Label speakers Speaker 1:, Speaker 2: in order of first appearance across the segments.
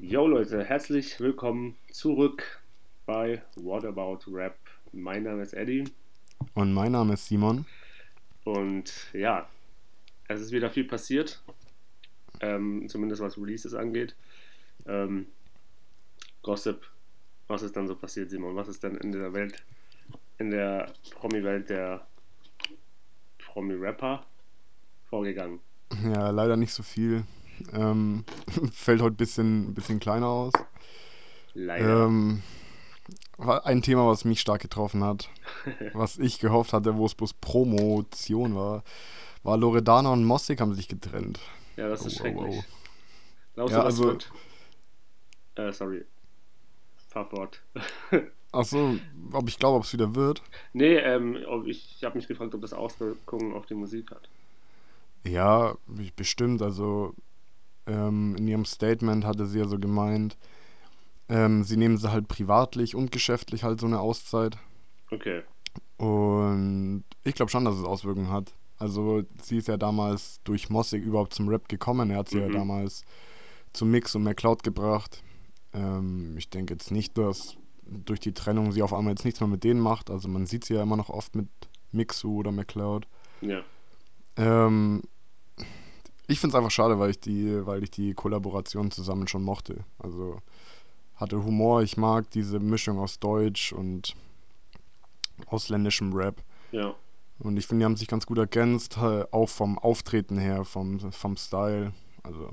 Speaker 1: Yo Leute, herzlich willkommen zurück bei What About Rap. Mein Name ist Eddie
Speaker 2: Und mein Name ist Simon.
Speaker 1: und ja, es ist wieder viel passiert, ähm, zumindest was Releases angeht. Ähm, Gossip, was ist dann so passiert, Simon? Was ist denn in der Welt, in der Promi-Welt der Promi-Rapper vorgegangen?
Speaker 2: Ja, leider nicht so viel. Ähm, fällt heute ein bisschen, bisschen kleiner aus.
Speaker 1: Leider.
Speaker 2: Ähm, ein Thema, was mich stark getroffen hat, was ich gehofft hatte, wo es bloß Promotion war, war Loredana und Mossig haben sich getrennt.
Speaker 1: ja, das ist
Speaker 2: Oh, oh,
Speaker 1: schrecklich.
Speaker 2: oh.
Speaker 1: Glaubst
Speaker 2: Ja,
Speaker 1: du, was
Speaker 2: also-
Speaker 1: wird? Äh, sorry. Fahr fort.
Speaker 2: Achso, ob ich glaube, ob es wieder wird?
Speaker 1: Nee, ähm, ob ich, ich habe mich gefragt, ob das Auswirkungen auf die Musik hat.
Speaker 2: Ja, bestimmt. Also ähm, in ihrem Statement hatte sie ja so gemeint, ähm, sie nehmen sie halt privatlich und geschäftlich halt so eine Auszeit.
Speaker 1: Okay.
Speaker 2: Und ich glaube schon, dass es Auswirkungen hat. Also sie ist ja damals durch Mossig überhaupt zum Rap gekommen. Er hat sie
Speaker 1: Mhm.
Speaker 2: ja damals zum Mix und McCloud gebracht. Ähm, ich denke jetzt nicht, dass durch die Trennung sie auf einmal jetzt nichts mehr mit denen macht. Also man sieht sie ja immer noch oft mit Mixu oder McCloud.
Speaker 1: Ja.
Speaker 2: Ähm, ich finde es einfach schade, weil ich die, weil ich die Kollaboration zusammen schon mochte. Also hatte Humor, ich mag diese Mischung aus Deutsch und ausländischem Rap.
Speaker 1: Ja.
Speaker 2: Und ich finde, die haben sich ganz gut ergänzt, äh, auch vom Auftreten her, vom, vom Style. Also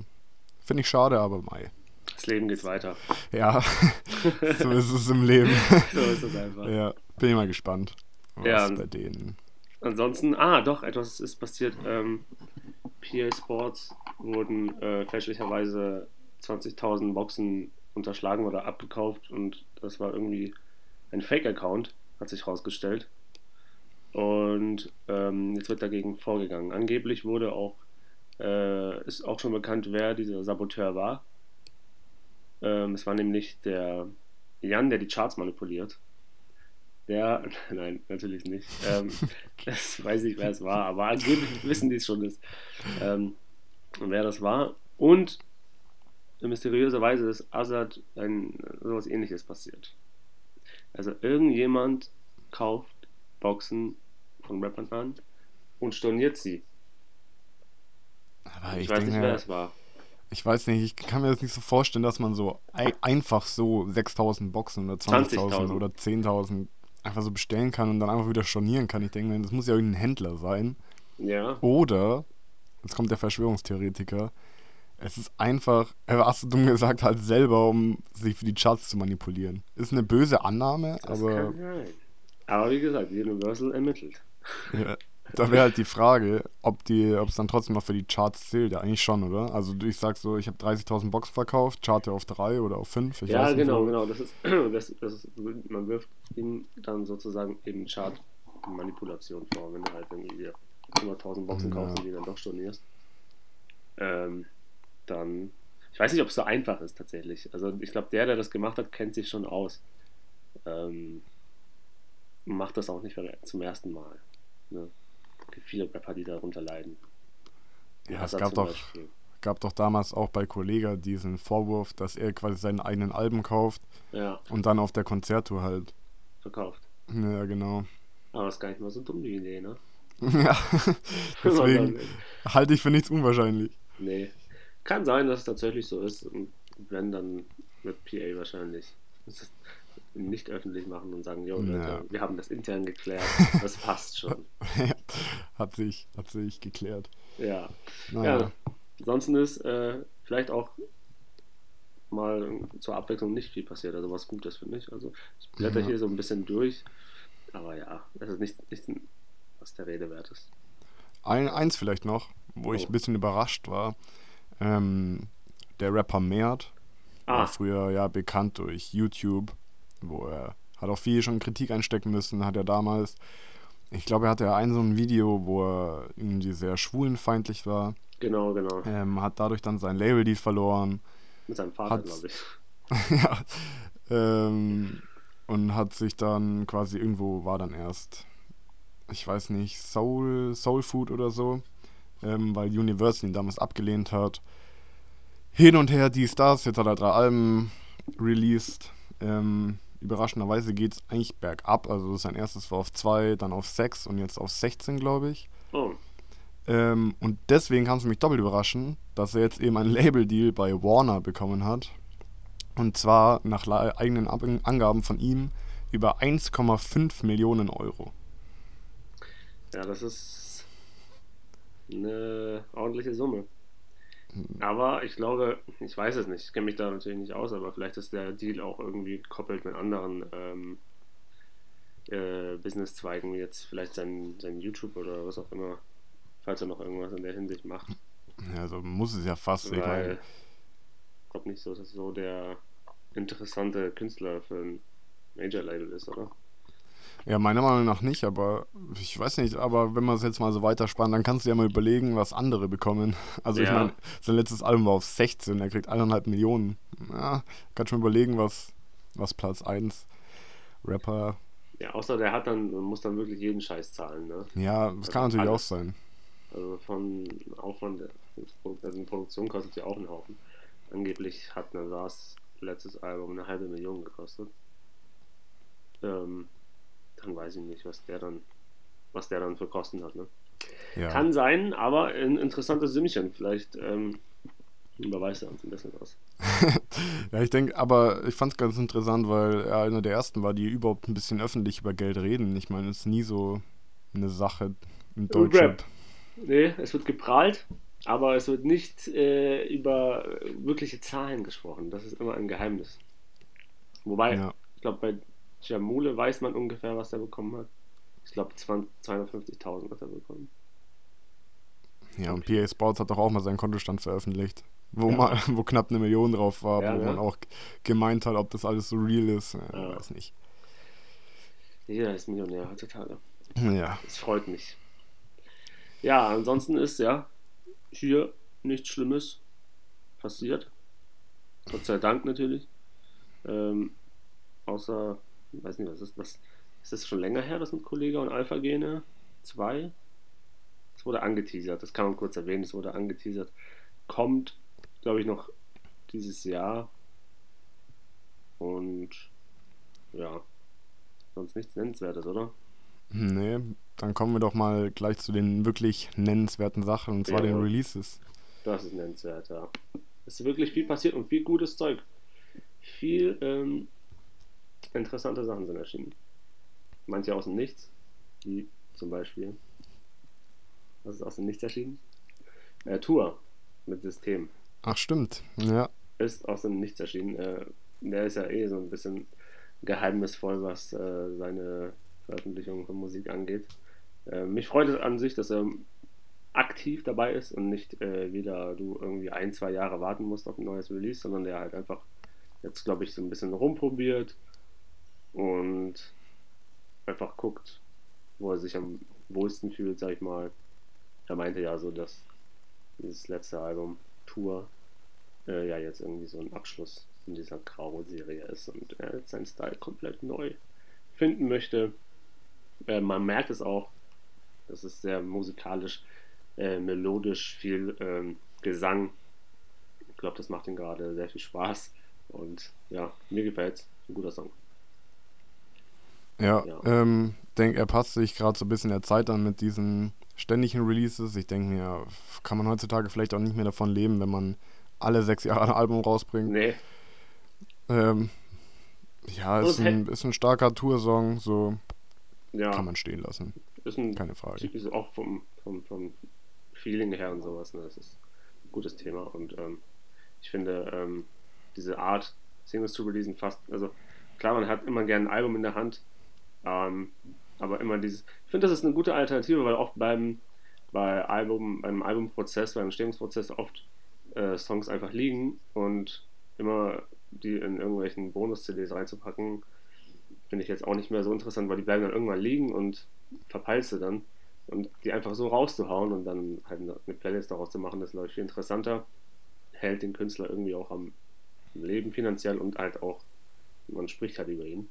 Speaker 2: finde ich schade, aber mei.
Speaker 1: Das Leben geht weiter.
Speaker 2: Ja, so ist es im Leben.
Speaker 1: So ist es einfach.
Speaker 2: ja, bin ich mal gespannt, was
Speaker 1: Ja.
Speaker 2: bei denen.
Speaker 1: Ansonsten, ah, doch, etwas ist passiert. Ähm, PA Sports wurden äh, fälschlicherweise 20.000 Boxen unterschlagen oder abgekauft und das war irgendwie ein Fake-Account, hat sich rausgestellt. Und ähm, jetzt wird dagegen vorgegangen. Angeblich wurde auch, äh, ist auch schon bekannt, wer dieser Saboteur war. Ähm, es war nämlich der Jan, der die Charts manipuliert. Der, nein, natürlich nicht. Ähm, das weiß ich, wer es war, aber angeblich wissen die es schon, ist, ähm, wer das war. Und mysteriöserweise ist Azad ein sowas ähnliches passiert. Also irgendjemand kauft Boxen von Rappern an und storniert sie.
Speaker 2: Aber
Speaker 1: Ich,
Speaker 2: ich,
Speaker 1: weiß nicht, wer
Speaker 2: denke,
Speaker 1: es war.
Speaker 2: ich weiß nicht, ich kann mir das nicht so vorstellen, dass man so ei- einfach so 6000 Boxen oder 20.000
Speaker 1: 20.000.
Speaker 2: oder 10.000 einfach so bestellen kann und dann einfach wieder stornieren kann. Ich denke, mir, das muss ja irgendein Händler sein.
Speaker 1: Ja,
Speaker 2: Oder, jetzt kommt der Verschwörungstheoretiker, es ist einfach, er hast du dumm gesagt, halt selber, um sich für die Charts zu manipulieren. Ist eine böse Annahme,
Speaker 1: das
Speaker 2: aber
Speaker 1: kann sein. Aber wie gesagt, Universal ermittelt.
Speaker 2: ja, da wäre halt die Frage, ob es dann trotzdem noch für die Charts zählt. Ja, eigentlich schon, oder? Also du- ich sag so, ich habe 30.000 Boxen verkauft, charte auf 3 oder auf 5. Ich
Speaker 1: ja, genau, genau. Das ist, das, das ist, man wirft ihm dann sozusagen eben Chart-Manipulation vor, wenn du halt irgendwie dir 100.000 Boxen
Speaker 2: Ja.
Speaker 1: kaufst und die dann doch stornierst. Ähm, dann, ich weiß nicht, ob es so einfach ist tatsächlich. Also ich glaube, der, der das gemacht hat, kennt sich schon aus. Ähm, macht das auch nicht zum ersten Mal. Ne? Es viele Rapper, die darunter leiden.
Speaker 2: Ja, es
Speaker 1: Hazard
Speaker 2: gab doch,
Speaker 1: Beispiel.
Speaker 2: gab doch damals auch bei Kollega diesen Vorwurf, dass er quasi seinen eigenen Alben kauft
Speaker 1: Ja,
Speaker 2: und dann auf der Konzerttour halt.
Speaker 1: verkauft.
Speaker 2: Ja, genau.
Speaker 1: Aber das ist gar nicht mal so dumm, die Idee, ne?
Speaker 2: ja, deswegen halte ich für nichts unwahrscheinlich.
Speaker 1: Nee. Kann sein, dass es tatsächlich so ist. Und wenn, dann wird PA wahrscheinlich es nicht öffentlich machen und sagen, jo, Leute,
Speaker 2: Ja.
Speaker 1: wir haben das intern geklärt. Das passt schon.
Speaker 2: hat, sich, hat sich geklärt.
Speaker 1: Ja.
Speaker 2: Naja.
Speaker 1: Ja. Ansonsten ist äh, vielleicht auch mal zur Abwechslung nicht viel passiert. Also was Gutes, finde ich. Also ich blätter
Speaker 2: Ja.
Speaker 1: hier so ein bisschen durch. Aber ja, es ist nicht, nicht was der Rede wert ist.
Speaker 2: Ein, eins vielleicht noch, wo ich
Speaker 1: Oh.
Speaker 2: ein bisschen überrascht war. Ähm, der Rapper Mert
Speaker 1: Ah,
Speaker 2: war früher ja bekannt durch YouTube, wo er hat auch viel schon Kritik einstecken müssen, hat er damals. Ich glaube, er hatte ja ein so ein Video, wo er irgendwie sehr schwulenfeindlich war.
Speaker 1: genau, genau.
Speaker 2: Ähm, hat dadurch dann sein Label-Deal verloren.
Speaker 1: Mit seinem Vater, glaube ich.
Speaker 2: ja. Ähm, und hat sich dann quasi irgendwo war dann erst, ich weiß nicht, Soul, Soul Food oder so, ähm, weil Universal ihn damals abgelehnt hat. hin und her, die Stars. Jetzt hat er drei Alben released. Ähm, überraschenderweise geht es eigentlich bergab. Also sein erstes war auf 2, dann auf 6 und jetzt auf 16, glaube ich.
Speaker 1: Oh,
Speaker 2: Ähm, und deswegen kann es mich doppelt überraschen, dass er jetzt eben einen Label-Deal bei Warner bekommen hat. Und zwar nach eigenen Ab Angaben von ihm über 1,5 Millionen Euro.
Speaker 1: ja, das ist eine ordentliche Summe. Aber ich glaube, ich weiß es nicht, ich kenne mich da natürlich nicht aus, aber vielleicht ist der Deal auch irgendwie gekoppelt mit anderen ähm, äh, Businesszweigen, wie jetzt vielleicht sein, sein YouTube oder was auch immer, falls er noch irgendwas in der Hinsicht macht.
Speaker 2: Ja, also muss es ja fast. Ich
Speaker 1: Weil
Speaker 2: meine,
Speaker 1: ich glaube nicht so, dass so der interessante Künstler für ein Major-Label ist, oder?
Speaker 2: Ja, meiner Meinung nach nicht, aber ich weiß nicht, aber wenn man es jetzt mal so weiterspannt, dann kannst du ja mal überlegen, was andere bekommen. Also ich
Speaker 1: Ja.
Speaker 2: meine, sein letztes Album war auf 16, er kriegt eineinhalb Millionen. Ja, kann schon überlegen, was, was Platz 1 Rapper.
Speaker 1: Ja, außer der hat dann, muss dann wirklich jeden Scheiß zahlen, ne?
Speaker 2: Ja, das kann
Speaker 1: Also
Speaker 2: natürlich auch
Speaker 1: alles.
Speaker 2: sein.
Speaker 1: Also von Aufwand, also Produktion kostet ja auch einen Haufen. Angeblich hat Nasars letztes Album eine halbe Million gekostet. Ähm, dann weiß ich nicht, was der dann, was der dann für Kosten hat. Ne?
Speaker 2: Ja.
Speaker 1: Kann sein, aber ein interessantes Sümmchen. Vielleicht ähm, überweist er uns ein bisschen was.
Speaker 2: Ja, ich denke, aber ich fand es ganz interessant, weil er einer der ersten war, die überhaupt ein bisschen öffentlich über Geld reden. Ich meine, es ist nie so eine Sache im Deutschrap.
Speaker 1: Rap. Nee, es wird geprahlt, aber es wird nicht äh, über wirkliche Zahlen gesprochen. Das ist immer ein Geheimnis. Wobei,
Speaker 2: Ja.
Speaker 1: ich glaube, bei Jamule weiß man ungefähr, was er bekommen hat. Ich glaube, 250.000 hat er bekommen.
Speaker 2: Ja, und PA Sports hat doch auch mal seinen Kontostand veröffentlicht, wo
Speaker 1: Ja.
Speaker 2: mal, wo knapp eine Million drauf war,
Speaker 1: Ja,
Speaker 2: wo
Speaker 1: ne?
Speaker 2: man auch gemeint hat, ob das alles so real ist. Ja,
Speaker 1: Ja.
Speaker 2: Weiß nicht.
Speaker 1: Jeder ist Millionär heutzutage.
Speaker 2: Ja.
Speaker 1: Es freut mich. Ja, ansonsten ist ja hier nichts Schlimmes passiert. Gott sei Dank natürlich. Ähm, außer, weiß nicht, was ist das? Ist das schon länger her, das mit Kollega und Alpha Gene 2? Es wurde angeteasert, das kann man kurz erwähnen, es wurde angeteasert. Kommt, glaube ich, noch dieses Jahr. Und ja, sonst nichts Nennenswertes, oder?
Speaker 2: Nee, dann kommen wir doch mal gleich zu den wirklich nennenswerten Sachen, und zwar den
Speaker 1: Jawohl.
Speaker 2: Releases.
Speaker 1: Das ist nennenswert, ja. Es ist wirklich viel passiert und viel gutes Zeug. Viel ähm, interessante Sachen sind erschienen. Manche aus dem Nichts, wie zum Beispiel. Was ist aus dem Nichts erschienen? Äh, Tour mit System
Speaker 2: Ach, stimmt. Ja.
Speaker 1: ist aus dem Nichts erschienen. Äh, der ist ja eh so ein bisschen geheimnisvoll, was äh, seine Veröffentlichung von Musik angeht. Äh, mich freut es an sich, dass er aktiv dabei ist und nicht äh, wieder du irgendwie ein, zwei Jahre warten musst auf ein neues Release, sondern der halt einfach jetzt, glaube ich, so ein bisschen rumprobiert und einfach guckt, wo er sich am wohlsten fühlt, sag ich mal. Er meinte ja so, dass dieses letzte Album Tour äh, ja jetzt irgendwie so ein Abschluss in dieser Grau-Serie ist und er jetzt seinen Style komplett neu finden möchte. Äh, man merkt es auch, das ist sehr musikalisch, äh, melodisch, viel ähm, Gesang. Ich glaube, das macht ihm gerade sehr viel Spaß und ja, mir gefällt es. Ein guter Song.
Speaker 2: Ja,
Speaker 1: Ja.
Speaker 2: ähm, denke, er passt sich gerade so ein bisschen der Zeit an mit diesen ständigen Releases. Ich denke mir, kann man heutzutage vielleicht auch nicht mehr davon leben, wenn man alle sechs Jahre ein Album rausbringt.
Speaker 1: Nee,
Speaker 2: Ähm, ja, ist ein, ist ein starker Toursong, so
Speaker 1: ja,
Speaker 2: kann man stehen lassen,
Speaker 1: ist ein
Speaker 2: keine Frage.
Speaker 1: ist auch vom, vom, vom Feeling her und sowas. Ne? Das ist ein gutes Thema und ähm, ich finde ähm, diese Art, Singles zu releasen, fast, also klar, man hat immer gerne ein Album in der Hand, ähm, aber immer dieses, ich finde, das ist eine gute Alternative, weil oft beim, bei Album, beim Albumprozess, beim Entstehungsprozess oft äh, Songs einfach liegen und immer die in irgendwelchen Bonus-CDs reinzupacken, finde ich jetzt auch nicht mehr so interessant, weil die bleiben dann irgendwann liegen und verpeilst du dann. Und die einfach so rauszuhauen und dann halt eine Playlist daraus zu machen, das ich, viel interessanter. Hält den Künstler irgendwie auch am Leben finanziell und halt auch, man spricht halt über ihn.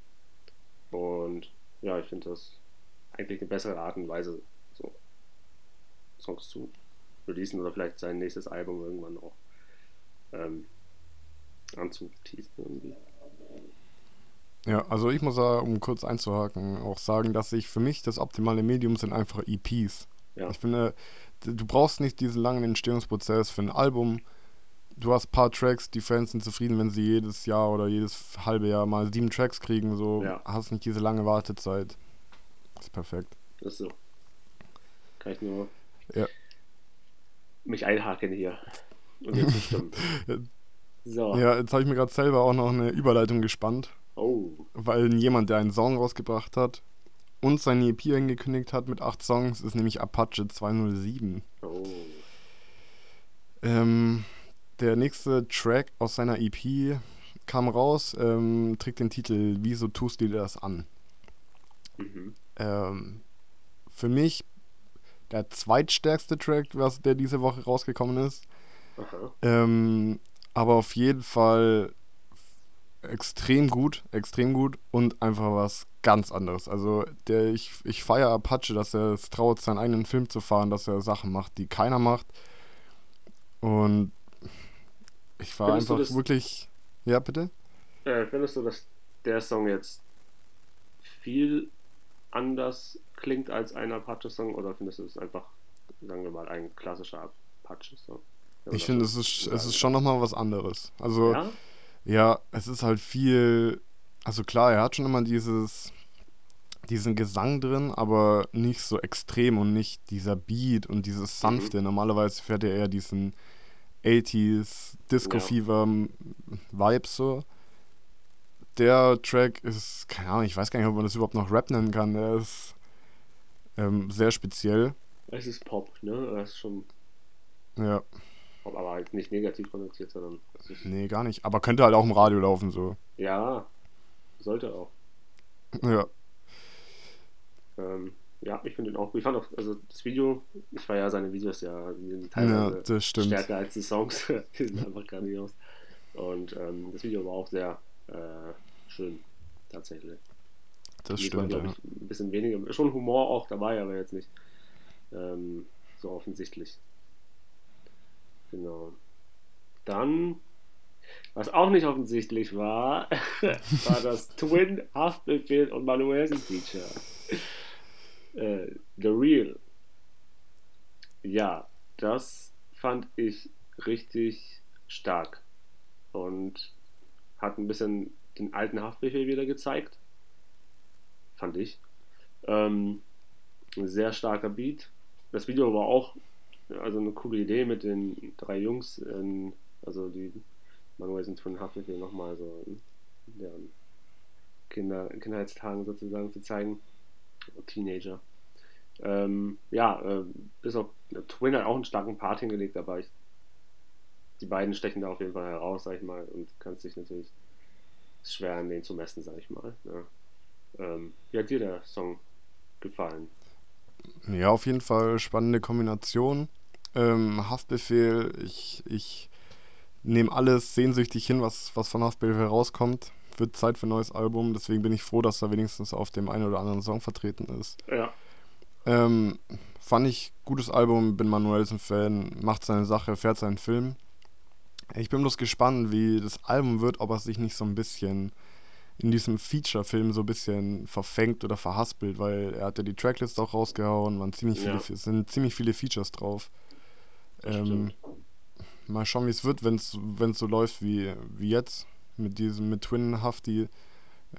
Speaker 1: Und ja, ich finde das eigentlich eine bessere Art und Weise, so Songs zu releasen oder vielleicht sein nächstes Album irgendwann auch ähm, anzuteasen irgendwie.
Speaker 2: Ja, also ich muss da, um kurz einzuhaken, auch sagen, dass ich für mich das optimale Medium sind einfach EPs.
Speaker 1: Ja.
Speaker 2: Ich finde, du brauchst nicht diesen langen Entstehungsprozess für ein Album. Du hast ein paar Tracks, die Fans sind zufrieden, wenn sie jedes Jahr oder jedes halbe Jahr mal sieben Tracks kriegen. So
Speaker 1: Ja.
Speaker 2: hast nicht diese lange Wartezeit. ist perfekt.
Speaker 1: Das ist so. Kann ich nur
Speaker 2: Ja.
Speaker 1: mich einhaken hier und dir zustimmen. So.
Speaker 2: Ja, jetzt habe ich mir gerade selber auch noch eine Überleitung gespannt,
Speaker 1: Oh.
Speaker 2: weil jemand, der einen Song rausgebracht hat und seine EP angekündigt hat mit acht Songs, ist nämlich Apache 207.
Speaker 1: Oh.
Speaker 2: Ähm, der nächste Track aus seiner EP kam raus, ähm, trägt den Titel Wieso tust du dir das an?
Speaker 1: Mhm.
Speaker 2: Ähm, für mich der zweitstärkste Track, was der diese Woche rausgekommen ist. Ähm, aber auf jeden Fall extrem gut, extrem gut und einfach was ganz anderes. Also der, ich, ich feiere Apache, dass er es traut, seinen eigenen Film zu fahren, dass er Sachen macht, die keiner macht. Und ich war
Speaker 1: Findest
Speaker 2: einfach wirklich. Ja, bitte?
Speaker 1: Äh, findest du, dass der Song jetzt viel anders klingt als ein Apache-Song oder findest du es einfach, sagen wir mal, ein klassischer Apache-Song?
Speaker 2: Ich finde, es ist, es ist schon nochmal was anderes. Also,
Speaker 1: Ja?
Speaker 2: Ja, es ist halt viel. Also klar, er hat schon immer dieses, diesen Gesang drin, aber nicht so extrem und nicht dieser Beat und dieses sanfte. Normalerweise fährt er eher diesen 80s Disco. Fever Vibes so. Der Track ist, keine Ahnung, ich weiß gar nicht, ob man das überhaupt noch Rap nennen kann. Der ist ähm, sehr speziell.
Speaker 1: Es ist Pop, ne? Das ist schon
Speaker 2: Ja,
Speaker 1: Pop, aber halt nicht negativ konnotiert, sondern
Speaker 2: nee, gar nicht. Aber könnte halt auch im Radio laufen so.
Speaker 1: ja, sollte auch.
Speaker 2: Ja,
Speaker 1: Ähm, ja, ich finde ihn auch. Ich fand auch, also das Video, ich feiere seine Videos ja, die sind
Speaker 2: ja
Speaker 1: teilweise
Speaker 2: stimmt.
Speaker 1: stärker als die Songs. die sind einfach grandios. Und ähm, das Video war auch sehr äh, schön, tatsächlich.
Speaker 2: Das stimmt,
Speaker 1: glaub
Speaker 2: ja.
Speaker 1: ich, ein bisschen weniger, schon Humor auch dabei, aber jetzt nicht ähm, so offensichtlich. Genau. Dann, was auch nicht offensichtlich war, war das Twin Haftbefehl und Manuelsen Feature. Äh, The Real. Ja, das fand ich richtig stark und hat ein bisschen den alten Haftbefehl wieder gezeigt. Fand ich. Ähm, ein sehr starker Beat. Das Video war auch also eine coole Idee mit den drei Jungs, in, also die Manuel sind von Haftbefehl nochmal so in deren Kinder, Kindheitstagen sozusagen zu zeigen. Teenager. Ähm, ja, äh, bis auf Twin hat auch einen starken Part hingelegt, aber ich, die beiden stechen da auf jeden Fall heraus, sag ich mal, und kannst dich natürlich ist schwer an denen zu messen, sag ich mal. Ja. Ähm, wie hat dir der Song gefallen?
Speaker 2: Ja, auf jeden Fall spannende Kombination. Ähm, Haftbefehl, ich, ich nehme alles sehnsüchtig hin, was, was von Haftbefehl rauskommt. Wird Zeit für ein neues Album, deswegen bin ich froh, dass er wenigstens auf dem einen oder anderen Song vertreten ist.
Speaker 1: Ja,
Speaker 2: Ähm, fand ich gutes Album, bin Manuelsen-Fan, macht seine Sache, fährt seinen Film. Ich bin bloß gespannt, wie das Album wird, ob er sich nicht so ein bisschen in diesem Feature-Film so ein bisschen verfängt oder verhaspelt, weil er hat ja die Tracklist auch rausgehauen, waren ziemlich viele,
Speaker 1: Ja.
Speaker 2: sind ziemlich viele Features drauf. Ähm, mal schauen, wie es wird, wenn es so läuft wie, wie jetzt mit diesem mit Twin Hafti.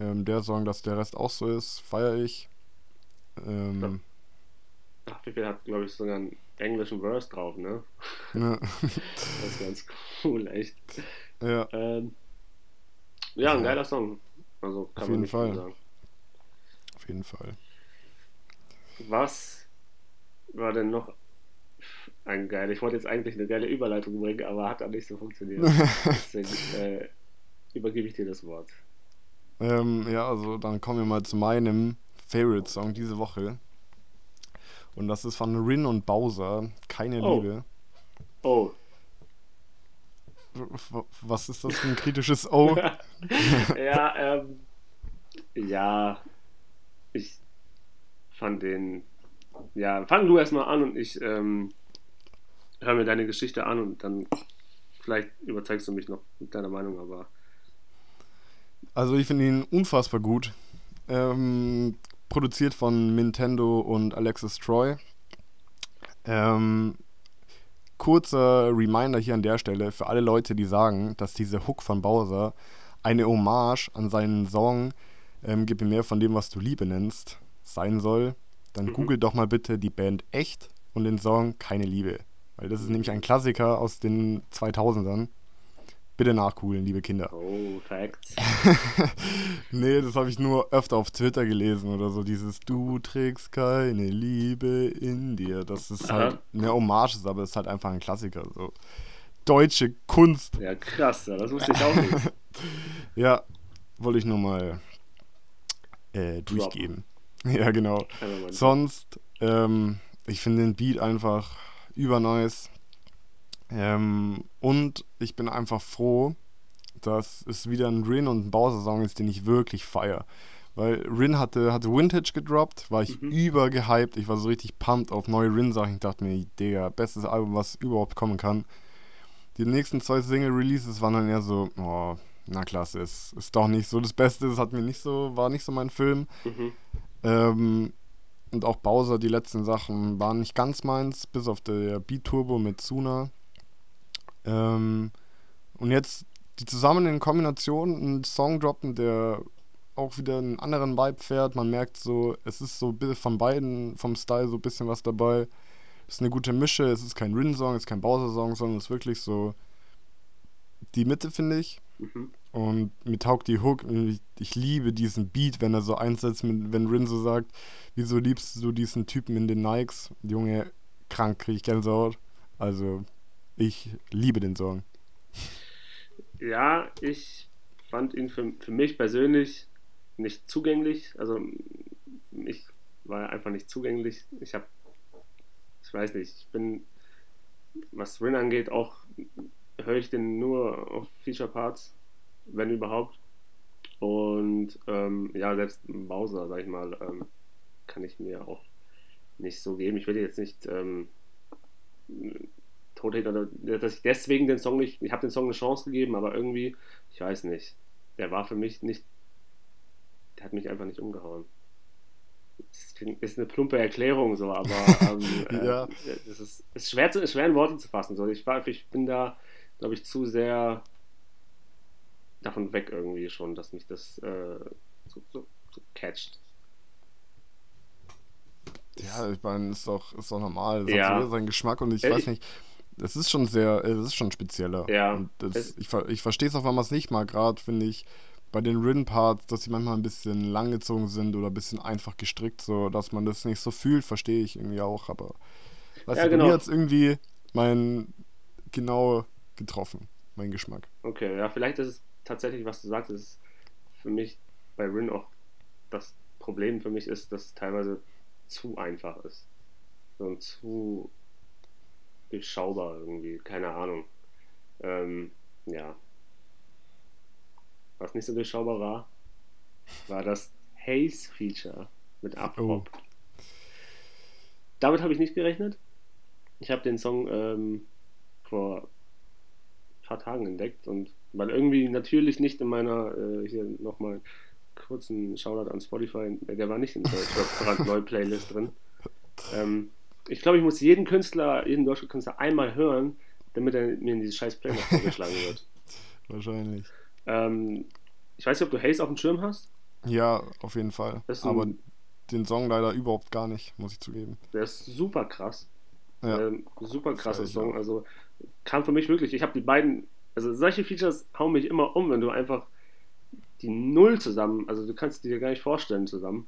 Speaker 2: Ähm, der Song, dass der Rest auch so ist, feiere ich. Ähm,
Speaker 1: Haftbefehl hat, glaube ich, sogar einen englischen Verse drauf, ne?
Speaker 2: ne,
Speaker 1: Das ist ganz cool, echt.
Speaker 2: ja,
Speaker 1: Ähm, ja, ein geiler Song. Also kann
Speaker 2: Auf
Speaker 1: man
Speaker 2: jeden
Speaker 1: nicht
Speaker 2: Fall.
Speaker 1: sagen.
Speaker 2: auf jeden Fall.
Speaker 1: Was war denn noch ein geil? Ich wollte jetzt eigentlich eine geile Überleitung bringen, aber hat dann nicht so funktioniert. Deswegen äh, übergebe ich dir das Wort.
Speaker 2: Ähm, ja, also dann kommen wir mal zu meinem Favorite Song diese Woche. Und das ist von Rin und Bowser, Keine
Speaker 1: Oh.
Speaker 2: Liebe.
Speaker 1: Oh,
Speaker 2: Was ist das für ein kritisches O?
Speaker 1: ja, ähm, ja, ich fand den, ja, fang du erstmal an und ich ähm, höre mir deine Geschichte an und dann vielleicht überzeugst du mich noch mit deiner Meinung, aber.
Speaker 2: Also ich finde ihn unfassbar gut. Ähm, produziert von Nintendo und Alexis Troy. Ähm, kurzer Reminder hier an der Stelle für alle Leute, die sagen, dass diese Hook von Bowser eine Hommage an seinen Song ähm, Gib mir mehr von dem, was du Liebe nennst, sein soll. Dann
Speaker 1: Mhm.
Speaker 2: googelt doch mal bitte die Band Echt und den Song Keine Liebe. Weil das ist nämlich ein Klassiker aus den 2000ern. Bitte nachgoogeln, liebe Kinder.
Speaker 1: Oh, Facts.
Speaker 2: Nee, das habe ich nur öfter auf Twitter gelesen oder so. Dieses Du trägst keine Liebe in dir. Das ist
Speaker 1: Aha.
Speaker 2: halt eine Hommage, ist, aber es ist halt einfach ein Klassiker. So. Deutsche Kunst.
Speaker 1: Ja, krass, ja, das wusste ich auch nicht.
Speaker 2: Ja, wollte ich nur mal äh, durchgeben. Ja, genau. Sonst, ähm, ich finde den Beat einfach übernice. Ähm, und ich bin einfach froh, dass es wieder ein Rin und ein Bowser-Song ist, den ich wirklich feier. Weil Rin hatte, hatte Vintage gedroppt, war ich
Speaker 1: Mhm.
Speaker 2: übergehypt. Ich war so richtig pumped auf neue Rin-Sachen. Ich dachte mir, Digga, bestes Album, was überhaupt kommen kann. Die nächsten zwei Single-Releases waren dann eher so, oh, na klasse, ist, ist doch nicht so das Beste. Es hat mir nicht so, war nicht so mein Film.
Speaker 1: Mhm.
Speaker 2: Ähm, und auch Bowser, die letzten Sachen waren nicht ganz meins, bis auf der Beat Turbo mit Suna. Ähm, und jetzt die zusammen in Kombination einen Song droppen, der auch wieder einen anderen Vibe fährt. Man merkt so, es ist so von beiden, vom Style so ein bisschen was dabei. Es ist eine gute Mische, es ist kein Rin-Song, es ist kein Bowser-Song, sondern es ist wirklich so die Mitte, finde ich.
Speaker 1: Mhm.
Speaker 2: Und mir taugt die Hook. Ich, ich liebe diesen Beat, wenn er so einsetzt, wenn Rin so sagt, wieso liebst du diesen Typen in den Nikes? Junge, krank, kriege ich Gänsehaut. Also, ich liebe den Song.
Speaker 1: Ja, ich fand ihn für, für mich persönlich nicht zugänglich. Also ich war einfach nicht zugänglich. Ich habe, ich weiß nicht, ich bin, was Rin angeht, auch höre ich den nur auf Feature Parts, wenn überhaupt. Und ähm, ja, selbst Bowser, sag ich mal, ähm, kann ich mir auch nicht so geben. Ich will jetzt nicht ähm, Tothater, oder dass ich deswegen den Song nicht, ich habe den Song eine Chance gegeben, aber irgendwie, ich weiß nicht, der war für mich nicht, der hat mich einfach nicht umgehauen. Das ist eine plumpe Erklärung so, aber ähm, äh,
Speaker 2: Ja.
Speaker 1: das ist, ist, schwer zu, ist schwer in Worte zu fassen. So. Ich, war, ich bin da, glaube ich, zu sehr davon weg irgendwie schon, dass mich das äh, so, so, so catcht.
Speaker 2: Ja, ich meine, ist doch, ist doch normal. Das
Speaker 1: Ja.
Speaker 2: hat jeder seinen Geschmack und ich
Speaker 1: Äh,
Speaker 2: weiß
Speaker 1: ich-
Speaker 2: nicht, das ist schon sehr, es ist schon spezieller.
Speaker 1: Ja,
Speaker 2: Und das,
Speaker 1: es-
Speaker 2: ich ich verstehe es auch, wenn man es nicht mag. Gerade finde ich bei den Rin-Parts, dass sie manchmal ein bisschen langgezogen sind oder ein bisschen einfach gestrickt, so dass man das nicht so fühlt, verstehe ich irgendwie auch. Aber weißt
Speaker 1: Ja,
Speaker 2: du,
Speaker 1: genau.
Speaker 2: mir hat es irgendwie mein genau getroffen, mein Geschmack.
Speaker 1: Okay, ja, vielleicht ist es tatsächlich, was du sagst, ist für mich bei Rin auch das Problem für mich ist, dass es teilweise zu einfach ist. So und zu durchschaubar irgendwie, keine Ahnung. Ähm, ja. Was nicht so durchschaubar war, war das Haze-Feature mit Afrop. Damit habe ich nicht gerechnet. Ich habe den Song ähm, vor ein paar Tagen entdeckt und weil irgendwie natürlich nicht in meiner, äh, hier nochmal kurzen Shoutout an Spotify, der war nicht in der brandneue Playlist drin. Ähm, ich glaube, ich muss jeden Künstler, jeden deutschen Künstler einmal hören, damit er mir in diese scheiß Playlist vorgeschlagen wird.
Speaker 2: Wahrscheinlich.
Speaker 1: Ähm, ich weiß nicht, ob du Haze auf dem Schirm hast.
Speaker 2: Ja, auf jeden Fall. Aber den Song leider überhaupt gar nicht, muss ich zugeben.
Speaker 1: Der ist super krass.
Speaker 2: Ja.
Speaker 1: Ähm, super krasser Song. Also kam für mich wirklich. Ich habe die beiden, also solche Features hauen mich immer um, wenn du einfach die Null zusammen, also du kannst dir gar nicht vorstellen zusammen.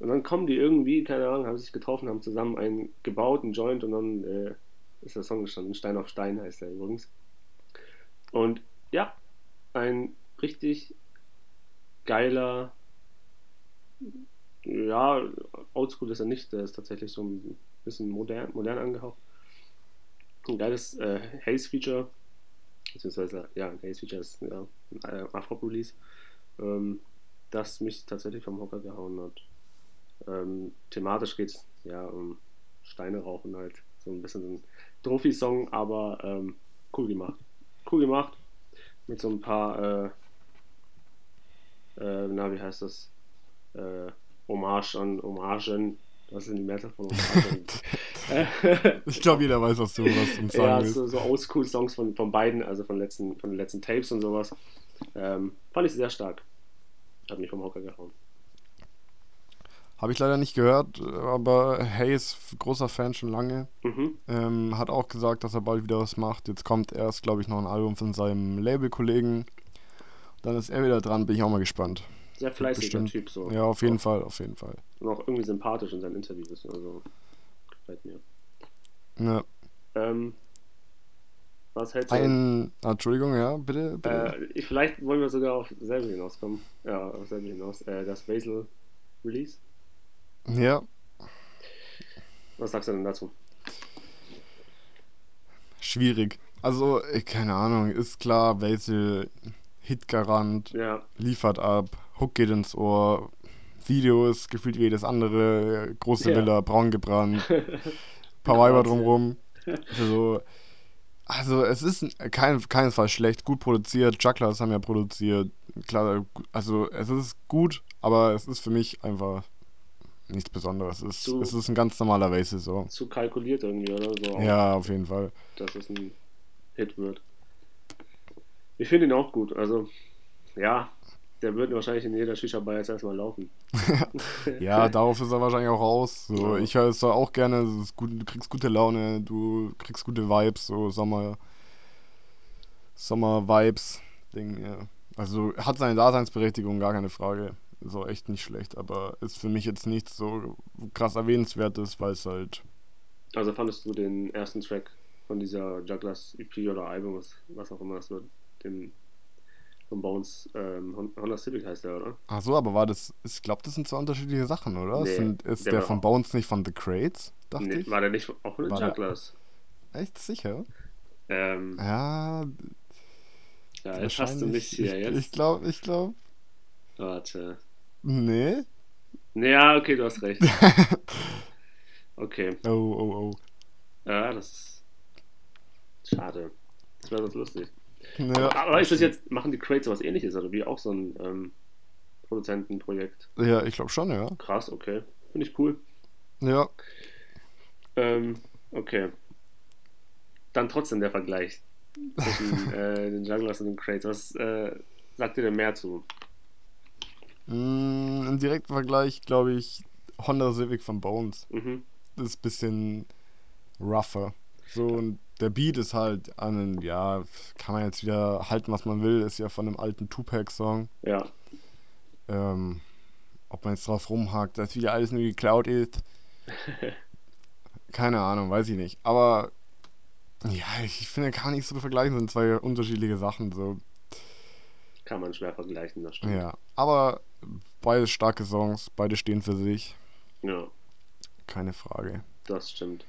Speaker 1: Und dann kommen die irgendwie, keine Ahnung, haben sich getroffen, haben zusammen einen gebaut, einen Joint und dann äh, ist der Song gestanden. Stein auf Stein heißt der übrigens. Und ja, ein richtig geiler, ja, oldschool ist er nicht, der ist tatsächlich so ein bisschen modern, modern angehaucht. Ein geiles äh, Haze-Feature, beziehungsweise, ja, ein Haze-Feature ist ja, ein äh, Afro-Release, ähm, das mich tatsächlich vom Hocker gehauen hat. Ähm, thematisch geht es ja um Steine rauchen halt, so ein bisschen ein Trophy-Song, aber ähm, cool gemacht. cool gemacht. Mit so ein paar, äh, äh, na, wie heißt das? Äh, Hommage an Hommagen. Was sind die Mehrzahl von Hommagen?
Speaker 2: ich glaube, jeder weiß, was du was uns sagen
Speaker 1: ja, so, so Oldschool-Songs von, von beiden, also von, letzten, von den letzten Tapes und sowas. Ähm, fand ich sehr stark. Hat mich vom Hocker gehauen.
Speaker 2: Habe ich leider nicht gehört, aber Hayes, großer Fan schon lange,
Speaker 1: Mhm.
Speaker 2: ähm, hat auch gesagt, dass er bald wieder was macht. Jetzt kommt erst, glaube ich, noch ein Album von seinem Labelkollegen. Dann ist er wieder dran, bin ich auch mal gespannt.
Speaker 1: Sehr fleißiger
Speaker 2: Bestimmt.
Speaker 1: Typ so.
Speaker 2: Ja, auf jeden
Speaker 1: Auch-
Speaker 2: Fall, auf jeden Fall.
Speaker 1: Und auch irgendwie sympathisch in seinen Interviews. Also gefällt mir.
Speaker 2: Ja.
Speaker 1: Ähm, was hältst du?
Speaker 2: Ein, ah, Entschuldigung, ja, bitte, bitte.
Speaker 1: Äh, ich, vielleicht wollen wir sogar auf selbe hinauskommen. Ja, auf selbe hinaus. Äh, das Basil Release.
Speaker 2: Ja,
Speaker 1: Was sagst du denn dazu?
Speaker 2: schwierig. Also, keine Ahnung, ist klar, Basil, Hitgarant,
Speaker 1: Ja,
Speaker 2: liefert ab, Hook geht ins Ohr, Video ist gefühlt wie jedes andere, große
Speaker 1: Ja.
Speaker 2: Villa, braun gebrannt, paar Weiber drumrum. Also, also es ist kein, keinesfalls schlecht, gut produziert, Jugglers haben ja produziert, klar, also es ist gut, aber es ist für mich einfach nichts Besonderes. Es ist,
Speaker 1: Zu-
Speaker 2: es ist ein ganz normaler Basis so.
Speaker 1: zu kalkuliert irgendwie, oder? So
Speaker 2: Ja, auf jeden Fall.
Speaker 1: dass es ein Hit wird. Ich finde ihn auch gut. Also, ja, der wird wahrscheinlich in jeder Shisha-Bar jetzt erstmal laufen.
Speaker 2: Ja, darauf ist er wahrscheinlich auch aus. So,
Speaker 1: Ja.
Speaker 2: ich höre es auch gerne, ist gut, du kriegst gute Laune, du kriegst gute Vibes, so Sommer, Sommer-Vibes, Ding, ja. Also hat seine Daseinsberechtigung, gar keine Frage. Ist auch echt nicht schlecht, aber ist für mich jetzt nichts so krass erwähnenswertes, weil es halt.
Speaker 1: Also fandest du den ersten Track von dieser Jugglers EP oder Album, was, was auch immer das wird, den von Bones, ähm, Hon- Honda Civic heißt der, oder?
Speaker 2: Ach so, aber war das. Ich glaube, das sind zwei unterschiedliche Sachen, oder?
Speaker 1: Nee,
Speaker 2: sind, ist
Speaker 1: der
Speaker 2: der, von Bones nicht von The Crates? Dachte
Speaker 1: Nee,
Speaker 2: ich.
Speaker 1: war der nicht auch von den Jugglers?
Speaker 2: Echt sicher?
Speaker 1: Ähm,
Speaker 2: Ja,
Speaker 1: ja, jetzt hast du mich hier.
Speaker 2: Ich,
Speaker 1: Jetzt.
Speaker 2: ich glaube, ich glaube.
Speaker 1: Warte.
Speaker 2: Nee.
Speaker 1: Ja, okay, du hast recht. Okay.
Speaker 2: Oh, oh, oh.
Speaker 1: Ja, das ist schade. Das wäre sonst lustig.
Speaker 2: Ja,
Speaker 1: Aber ist das jetzt, machen die Crates sowas ähnliches oder wie auch so ein ähm, Produzentenprojekt?
Speaker 2: Ja, ich glaube schon, ja.
Speaker 1: Krass, okay. Finde ich cool.
Speaker 2: Ja.
Speaker 1: Ähm, okay. Dann trotzdem der Vergleich zwischen äh, den Jugglers und den Crates. Was äh, sagt ihr denn mehr zu?
Speaker 2: Mm, Im direkten Vergleich glaube ich Honda Civic von Bones.
Speaker 1: Mhm.
Speaker 2: Das ist ein bisschen rougher. So, und der Beat ist halt an, ja, kann man jetzt wieder halten, was man will, ist ja von einem alten Tupac-Song.
Speaker 1: Ja,
Speaker 2: Ähm, ob man jetzt drauf rumhakt, dass wieder alles nur geklaut ist. Keine Ahnung, weiß ich nicht. Aber ja, ich finde, kann nicht so vergleichen, sind zwei unterschiedliche Sachen. So.
Speaker 1: kann man schwer vergleichen, das stimmt.
Speaker 2: Ja, aber beide starke Songs, beide stehen für sich,
Speaker 1: ja
Speaker 2: keine Frage.
Speaker 1: das stimmt.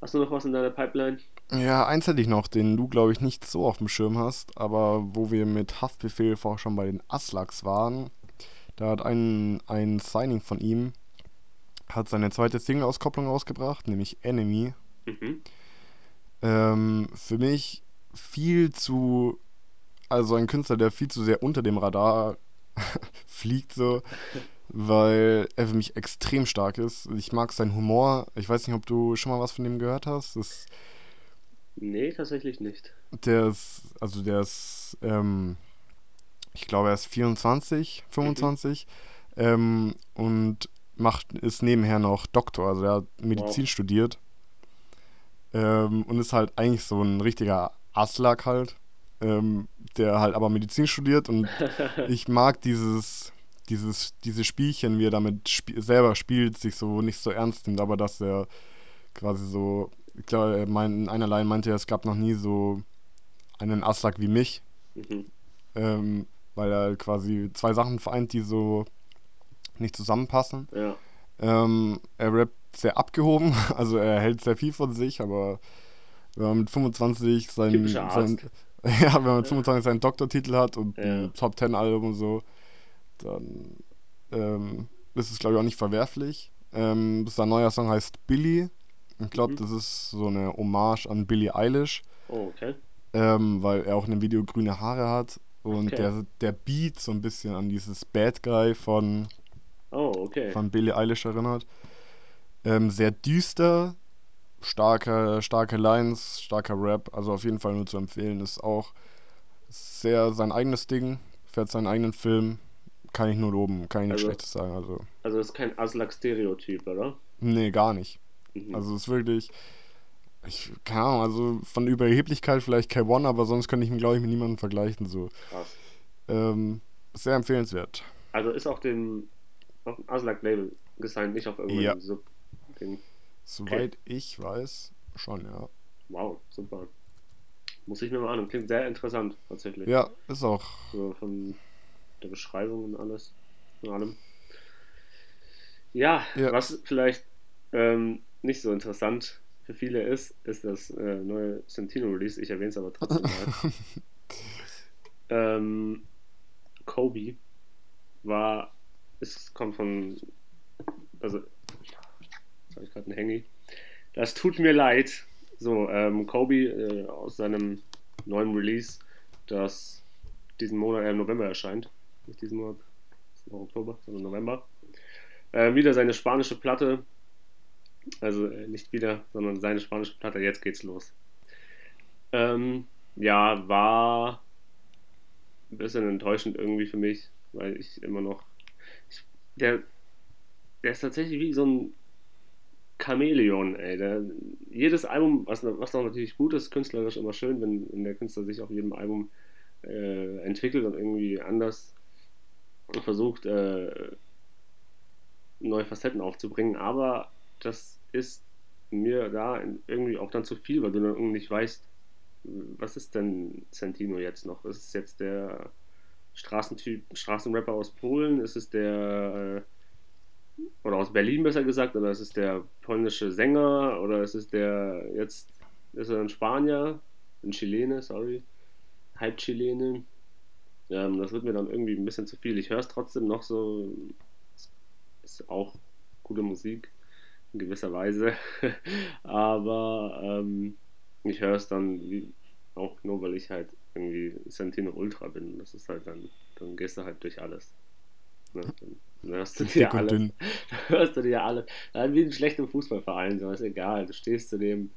Speaker 1: Hast du noch was in deiner Pipeline?
Speaker 2: Ja, eins hätte ich noch, den du, glaube ich, nicht so auf dem Schirm hast, aber wo wir mit Haftbefehl vorher schon bei den Aslaks waren, da hat ein, ein Signing von ihm, hat seine zweite Single-Auskopplung rausgebracht, nämlich Enemy.
Speaker 1: Mhm.
Speaker 2: Ähm, für mich viel zu, also ein Künstler, der viel zu sehr unter dem Radar fliegt, so, weil er für mich extrem stark ist. Ich mag seinen Humor. Ich weiß nicht, ob du schon mal was von dem gehört hast. Das,
Speaker 1: Nee, tatsächlich nicht.
Speaker 2: der ist, also der ist, ähm, ich glaube, er ist 24, 25 ähm, und macht, ist nebenher noch Doktor, also er hat Medizin
Speaker 1: Wow.
Speaker 2: studiert ähm, und ist halt eigentlich so ein richtiger Aslak halt, ähm, der halt aber Medizin studiert und ich mag dieses, dieses, diese Spielchen, wie er damit sp selber spielt, sich so nicht so ernst nimmt, aber dass er quasi so, ich glaube, meint, in einer Line meinte er, es gab noch nie so einen Aslak wie mich,
Speaker 1: Mhm.
Speaker 2: ähm, weil er quasi zwei Sachen vereint, die so nicht zusammenpassen.
Speaker 1: Ja,
Speaker 2: Ähm, er rappt sehr abgehoben, also er hält sehr viel von sich, aber wenn man mit 25 seinen,
Speaker 1: Typischer
Speaker 2: sein,
Speaker 1: Arzt.
Speaker 2: ja, wenn man mit 25 seinen Doktortitel hat und ein Top 10 Album und so, dann ähm, ist es glaube ich auch nicht verwerflich. Ähm, sein neuer Song heißt Billy. Ich glaube,
Speaker 1: Mhm.
Speaker 2: das ist so eine Hommage an Billie Eilish.
Speaker 1: oh, okay.
Speaker 2: ähm, weil er auch in dem Video grüne Haare hat und
Speaker 1: Okay.
Speaker 2: der, der Beat so ein bisschen an dieses Bad Guy von,
Speaker 1: Oh, okay.
Speaker 2: von Billie Eilish erinnert. Ähm, sehr düster, starke, starke Lines, starker Rap, also auf jeden Fall nur zu empfehlen. Ist auch sehr sein eigenes Ding, fährt seinen eigenen Film, kann ich nur loben, kann ich nichts
Speaker 1: Also-
Speaker 2: Schlechtes sagen. Also,
Speaker 1: Also ist kein Aslak-Stereotyp, oder?
Speaker 2: nee, gar nicht.
Speaker 1: Mhm.
Speaker 2: Also es ist wirklich, ich, keine Ahnung, also von Überheblichkeit vielleicht K1, aber sonst könnte ich mich, glaube ich, mit niemandem vergleichen. So.
Speaker 1: Krass.
Speaker 2: Ähm, sehr empfehlenswert.
Speaker 1: Also ist auf dem, auf dem Aslak-Label gesigned, nicht auf irgendeinem
Speaker 2: Ja.
Speaker 1: Sub-Ding.
Speaker 2: Soweit ich weiß, schon, ja.
Speaker 1: Wow, super. Muss ich mir mal an. Klingt sehr interessant, tatsächlich.
Speaker 2: Ja, ist auch.
Speaker 1: So von der Beschreibung und alles. Und allem. Ja,
Speaker 2: Ja.
Speaker 1: was vielleicht ähm, nicht so interessant für viele ist, ist das äh, neue Santino-Release. Ich erwähne es aber trotzdem mal. ähm, Kobe war, es kommt von, also, jetzt habe ich gerade einen Handy. Das tut mir leid. So, ähm, Kobe äh, aus seinem neuen Release, das diesen Monat, äh, im November erscheint. Nicht diesen Monat, ist noch Oktober, sondern November. Äh, wieder seine spanische Platte. Also äh, nicht wieder, sondern seine spanische Platte. Jetzt geht's los. Ähm, ja, war ein bisschen enttäuschend irgendwie für mich, weil ich immer noch. Ich, der, der ist tatsächlich wie so ein Chamäleon, ey. Der, jedes Album, was, was auch natürlich gut ist, künstlerisch immer schön, wenn, wenn der Künstler sich auf jedem Album äh, entwickelt und irgendwie anders versucht, äh, neue Facetten aufzubringen. Aber das ist mir da irgendwie auch dann zu viel, weil du dann irgendwie nicht weißt, was ist denn Santino jetzt noch? Ist es jetzt der Straßentyp, Straßenrapper aus Polen? Ist es der äh, oder aus Berlin besser gesagt, oder ist es der polnische Sänger oder ist es der jetzt ist er ein Spanier, ein Chilene, sorry, halb Chilene. Ähm, das wird mir dann irgendwie ein bisschen zu viel. Ich höre es trotzdem noch so, es ist auch gute Musik in gewisser Weise, aber ähm, ich höre es dann wie, auch nur, weil ich halt irgendwie Santino Ultra bin. Das ist halt dann, dann gehst du halt durch alles. Ne? Dann, hörst du dir
Speaker 2: Dick
Speaker 1: alles.
Speaker 2: dünn.
Speaker 1: Dann hörst du dir alles. Dann wie ein schlechter Fußballverein, so ist egal. Du stehst zu dem,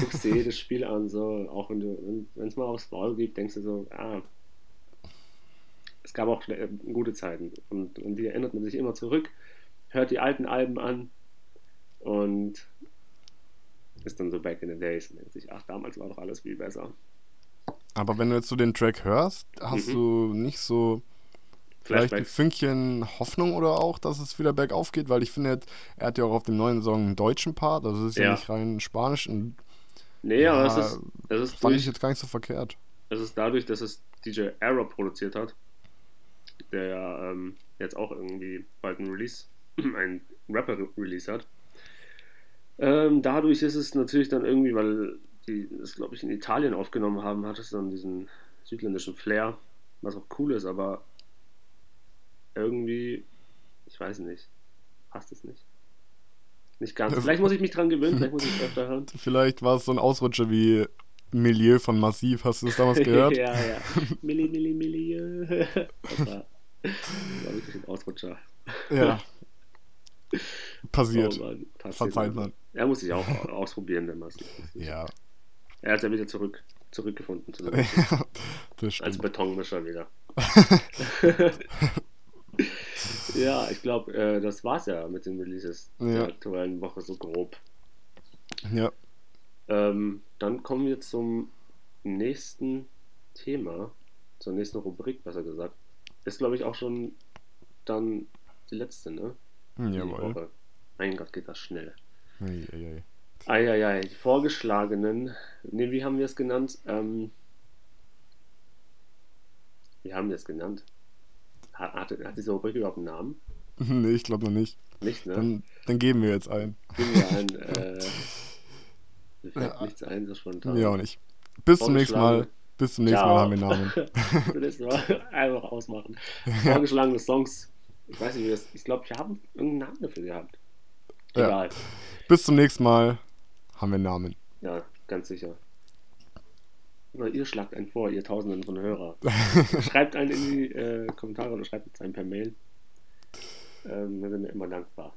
Speaker 1: guckst dir jedes Spiel an, so, auch wenn du, wenn es mal aufs Maul gibt, denkst du so, ah, es gab auch äh, gute Zeiten. Und, und die erinnert man sich immer zurück, hört die alten Alben an und ist dann so back in the days und denkt sich, ach, damals war doch alles viel besser.
Speaker 2: Aber wenn du jetzt so den Track hörst, hast
Speaker 1: Mhm.
Speaker 2: du nicht so vielleicht ein. Fünkchen Hoffnung oder auch, dass es wieder bergauf geht? Weil ich finde er hat ja auch auf dem neuen Song einen deutschen Part, also es ist ja,
Speaker 1: Ja.
Speaker 2: nicht rein Spanisch und
Speaker 1: Nee, aber
Speaker 2: Ja,
Speaker 1: es ist, es ist
Speaker 2: fand
Speaker 1: durch,
Speaker 2: ich jetzt gar nicht so verkehrt.
Speaker 1: Es ist dadurch, dass es DJ Arrow produziert hat, der ja ähm, jetzt auch irgendwie bald ein Release, ein Rapper-Release hat. Ähm, dadurch ist es natürlich dann irgendwie, weil die es, glaube ich, in Italien aufgenommen haben, hat es dann diesen südländischen Flair, was auch cool ist, aber irgendwie, ich weiß nicht, passt es nicht. Nicht ganz. Vielleicht muss ich mich dran gewöhnen, vielleicht muss ich es öfter hören.
Speaker 2: Vielleicht war es so ein Ausrutscher wie Milieu von Massiv, hast du das damals gehört?
Speaker 1: ja, ja. Milli, Milli, Milli. Das war, das war wirklich ein Ausrutscher.
Speaker 2: ja. Passiert.
Speaker 1: Oh Mann, passiert.
Speaker 2: Verzeiht man.
Speaker 1: Er muss sich auch ausprobieren, der Maske.
Speaker 2: Ja.
Speaker 1: Er hat ja wieder zurück, zurückgefunden zu
Speaker 2: ja,
Speaker 1: als. Betonmischer wieder. ja, ich glaube, äh, das war's ja mit den Releases
Speaker 2: Ja.
Speaker 1: der aktuellen Woche so grob.
Speaker 2: Ja.
Speaker 1: Ähm, dann kommen wir zum nächsten Thema, zur nächsten Rubrik, besser gesagt. Ist, glaube ich, auch schon dann die letzte, ne?
Speaker 2: Hm, Jawohl.
Speaker 1: Mein Gott, geht das schnell.
Speaker 2: Eieiei.
Speaker 1: Eieiei, die vorgeschlagenen, ne, wie haben wir es genannt? Ähm, wie haben wir es genannt? Hat, hat, diese Rubrik überhaupt einen Namen?
Speaker 2: Nee, ich glaube noch nicht.
Speaker 1: Nicht, ne?
Speaker 2: Dann, dann geben wir jetzt ein.
Speaker 1: Geben wir ein, äh, mir fällt
Speaker 2: Ja.
Speaker 1: nichts ein, so spontan.
Speaker 2: Mir auch nicht. Bis zum nächsten Mal. Bis zum nächsten
Speaker 1: Ciao.
Speaker 2: Mal haben wir Namen.
Speaker 1: einfach ausmachen. Vorgeschlagene Songs. Ich weiß nicht, wie das. Ich glaube, wir haben irgendeinen Namen dafür gehabt.
Speaker 2: Ja.
Speaker 1: Egal.
Speaker 2: Bis zum nächsten Mal haben wir Namen.
Speaker 1: Ja, ganz sicher. Na, ihr schlagt einen vor, ihr Tausenden von Hörer. schreibt einen in die äh, Kommentare oder schreibt uns einen per Mail. Ähm, wir sind mir immer dankbar.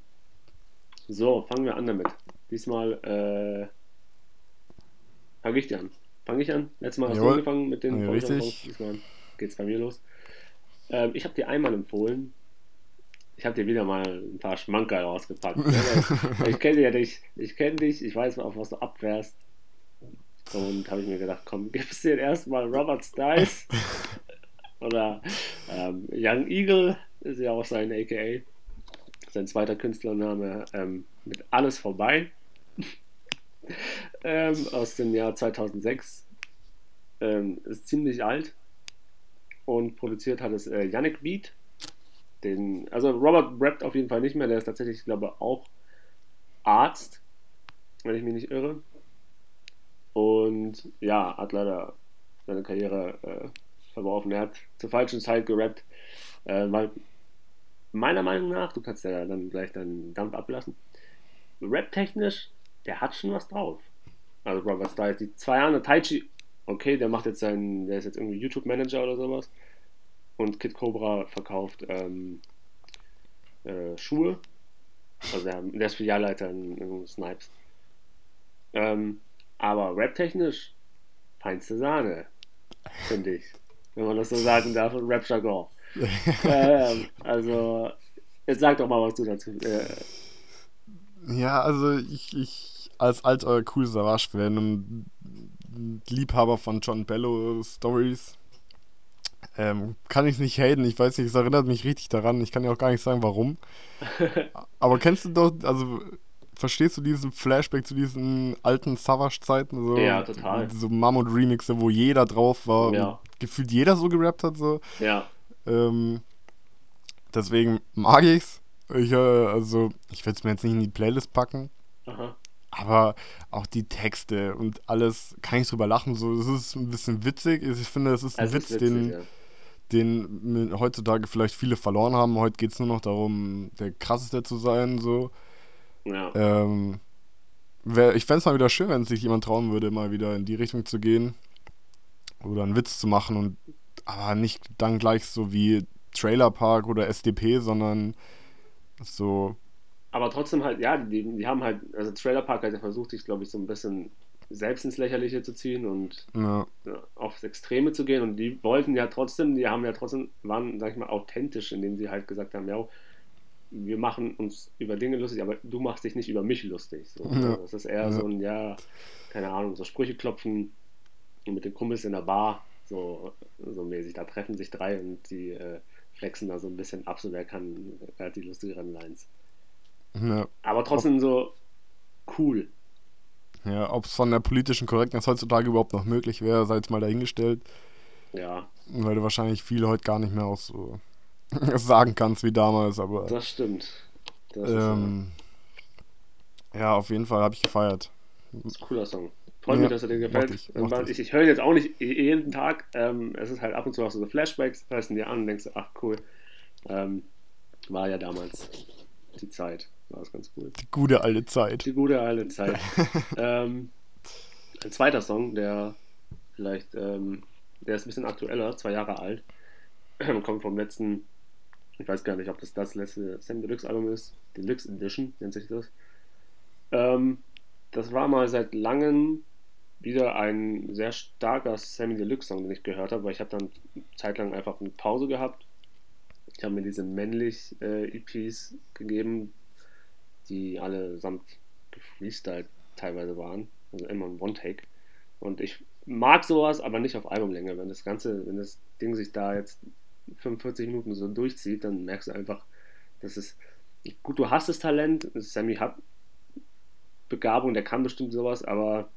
Speaker 1: So, fangen wir an damit. Diesmal äh, fange ich dir an. Fange ich an? Letztes Mal hast
Speaker 2: Jawohl.
Speaker 1: du angefangen mit den
Speaker 2: Ja.
Speaker 1: Diesmal geht's bei mir los. Ähm, ich habe dir einmal empfohlen. Ich habe dir wieder mal ein paar Schmankerl rausgepackt. ne? Ich kenne ja dich, ich kenne dich, ich weiß, auf was du abfährst. Und habe ich mir gedacht, komm, gibst dir erstmal Robert Stiles oder ähm, Young Eagle, ist ja auch sein AKA, sein zweiter Künstlername, ähm, mit Alles vorbei. ähm, aus dem Jahr 2006. Ähm, ist ziemlich alt und produziert hat es äh, Yannick Beat. Den, also Robert rappt auf jeden Fall nicht mehr, der ist tatsächlich, ich glaube, auch Arzt, wenn ich mich nicht irre. Und ja, hat leider seine Karriere äh, verworfen. Er hat zur falschen Zeit gerappt, äh, weil meiner Meinung nach, du kannst ja dann gleich deinen Dampf ablassen, rap-technisch, der hat schon was drauf. Also Robert Styles, die zwei Jahre Taichi, okay, der macht jetzt seinen, der ist jetzt irgendwie YouTube-Manager oder sowas. Und Kid Cobra verkauft ähm, äh, Schuhe. Also der, der ist Filialleiter in, in Snipes. Ähm, aber rap-technisch feinste Sahne, finde ich. Wenn man das so sagen darf, Rap-Jargon. ähm, also, jetzt sag doch mal, was du dazu. Äh,
Speaker 2: Ja, also ich, ich als alter Cool Savage-Fan und Liebhaber von John Bello Stories ähm, kann ich es nicht haten. Ich weiß nicht, es erinnert mich richtig daran. Ich kann ja auch gar nicht sagen, warum. Aber kennst du doch, also verstehst du diesen Flashback zu diesen alten Savage-Zeiten? So,
Speaker 1: Ja, total.
Speaker 2: So Mammut-Remixe, wo jeder drauf war
Speaker 1: Ja.
Speaker 2: und gefühlt jeder so gerappt hat. So.
Speaker 1: ja,
Speaker 2: Ähm, deswegen mag ich's. Ich, äh, also, ich will es mir jetzt nicht in die Playlist packen,
Speaker 1: aha.
Speaker 2: aber auch die Texte und alles kann ich drüber lachen. So, es ist ein bisschen witzig. Ich finde, es ist ein
Speaker 1: Es
Speaker 2: Witz,
Speaker 1: ist witzig,
Speaker 2: den,
Speaker 1: ja.
Speaker 2: den heutzutage vielleicht viele verloren haben. Heute geht es nur noch darum, der krasseste zu sein. So.
Speaker 1: Ja.
Speaker 2: Ähm, wär, ich fände es mal wieder schön, wenn sich jemand trauen würde, mal wieder in die Richtung zu gehen. Oder einen Witz zu machen und aber nicht dann gleich so wie Trailer Park oder SDP, sondern so,
Speaker 1: Aber trotzdem halt, ja, die, die haben halt, also Trailer Park hat ja versucht, sich, glaube ich, so ein bisschen selbst ins Lächerliche zu ziehen und
Speaker 2: ja,
Speaker 1: ja, aufs Extreme zu gehen. Und die wollten ja trotzdem, die haben ja trotzdem, waren, sag ich mal, authentisch, indem sie halt gesagt haben, ja, wir machen uns über Dinge lustig, aber du machst dich nicht über mich lustig. So,
Speaker 2: Ja.
Speaker 1: Das ist eher
Speaker 2: Ja.
Speaker 1: so ein, ja, keine Ahnung, so Sprüche klopfen mit den Kumpels in der Bar, so, so mäßig. Da treffen sich drei und die äh, flexen da so ein bisschen ab, so wer kann, wer hat die lustigeren Lines.
Speaker 2: ja,
Speaker 1: Aber trotzdem so cool.
Speaker 2: ja ob es von der politischen Korrektness heutzutage überhaupt noch möglich wäre, sei jetzt mal dahingestellt,
Speaker 1: Ja,
Speaker 2: weil du wahrscheinlich viel heute gar nicht mehr auch so sagen kannst wie damals, aber
Speaker 1: das stimmt. Das
Speaker 2: ähm, ja, auf jeden Fall habe ich gefeiert.
Speaker 1: das ist ein cooler Song. Freut
Speaker 2: Ja,
Speaker 1: mich, dass er dir gefällt.
Speaker 2: ich,
Speaker 1: Ähm,
Speaker 2: ich.
Speaker 1: ich ich höre ihn jetzt auch nicht je- jeden Tag. Ähm, es ist halt ab und zu auch so Flashbacks, hörst ihn dir an und denkst, ach cool. Ähm, war ja damals die Zeit. War das ganz cool.
Speaker 2: Die gute alte Zeit.
Speaker 1: Die gute alte Zeit. ähm, ein zweiter Song, der vielleicht, ähm, der ist ein bisschen aktueller, zwei Jahre alt. Kommt vom letzten, ich weiß gar nicht, ob das das letzte Sam Deluxe Album ist. Deluxe Edition nennt sich das. Ähm, das war mal seit langem wieder ein sehr starker Sammy Deluxe Song, den ich gehört habe, weil ich habe dann zeitlang einfach eine Pause gehabt. Ich habe mir diese männlich äh, EPs gegeben, die allesamt gefreestylt teilweise waren. Also immer ein One-Take. Und ich mag sowas, aber nicht auf Albumlänge. Wenn das Ganze, wenn das Ding sich da jetzt 45 Minuten so durchzieht, dann merkst du einfach, dass es. Gut, du hast das Talent, Sammy hat Begabung, der kann bestimmt sowas, aber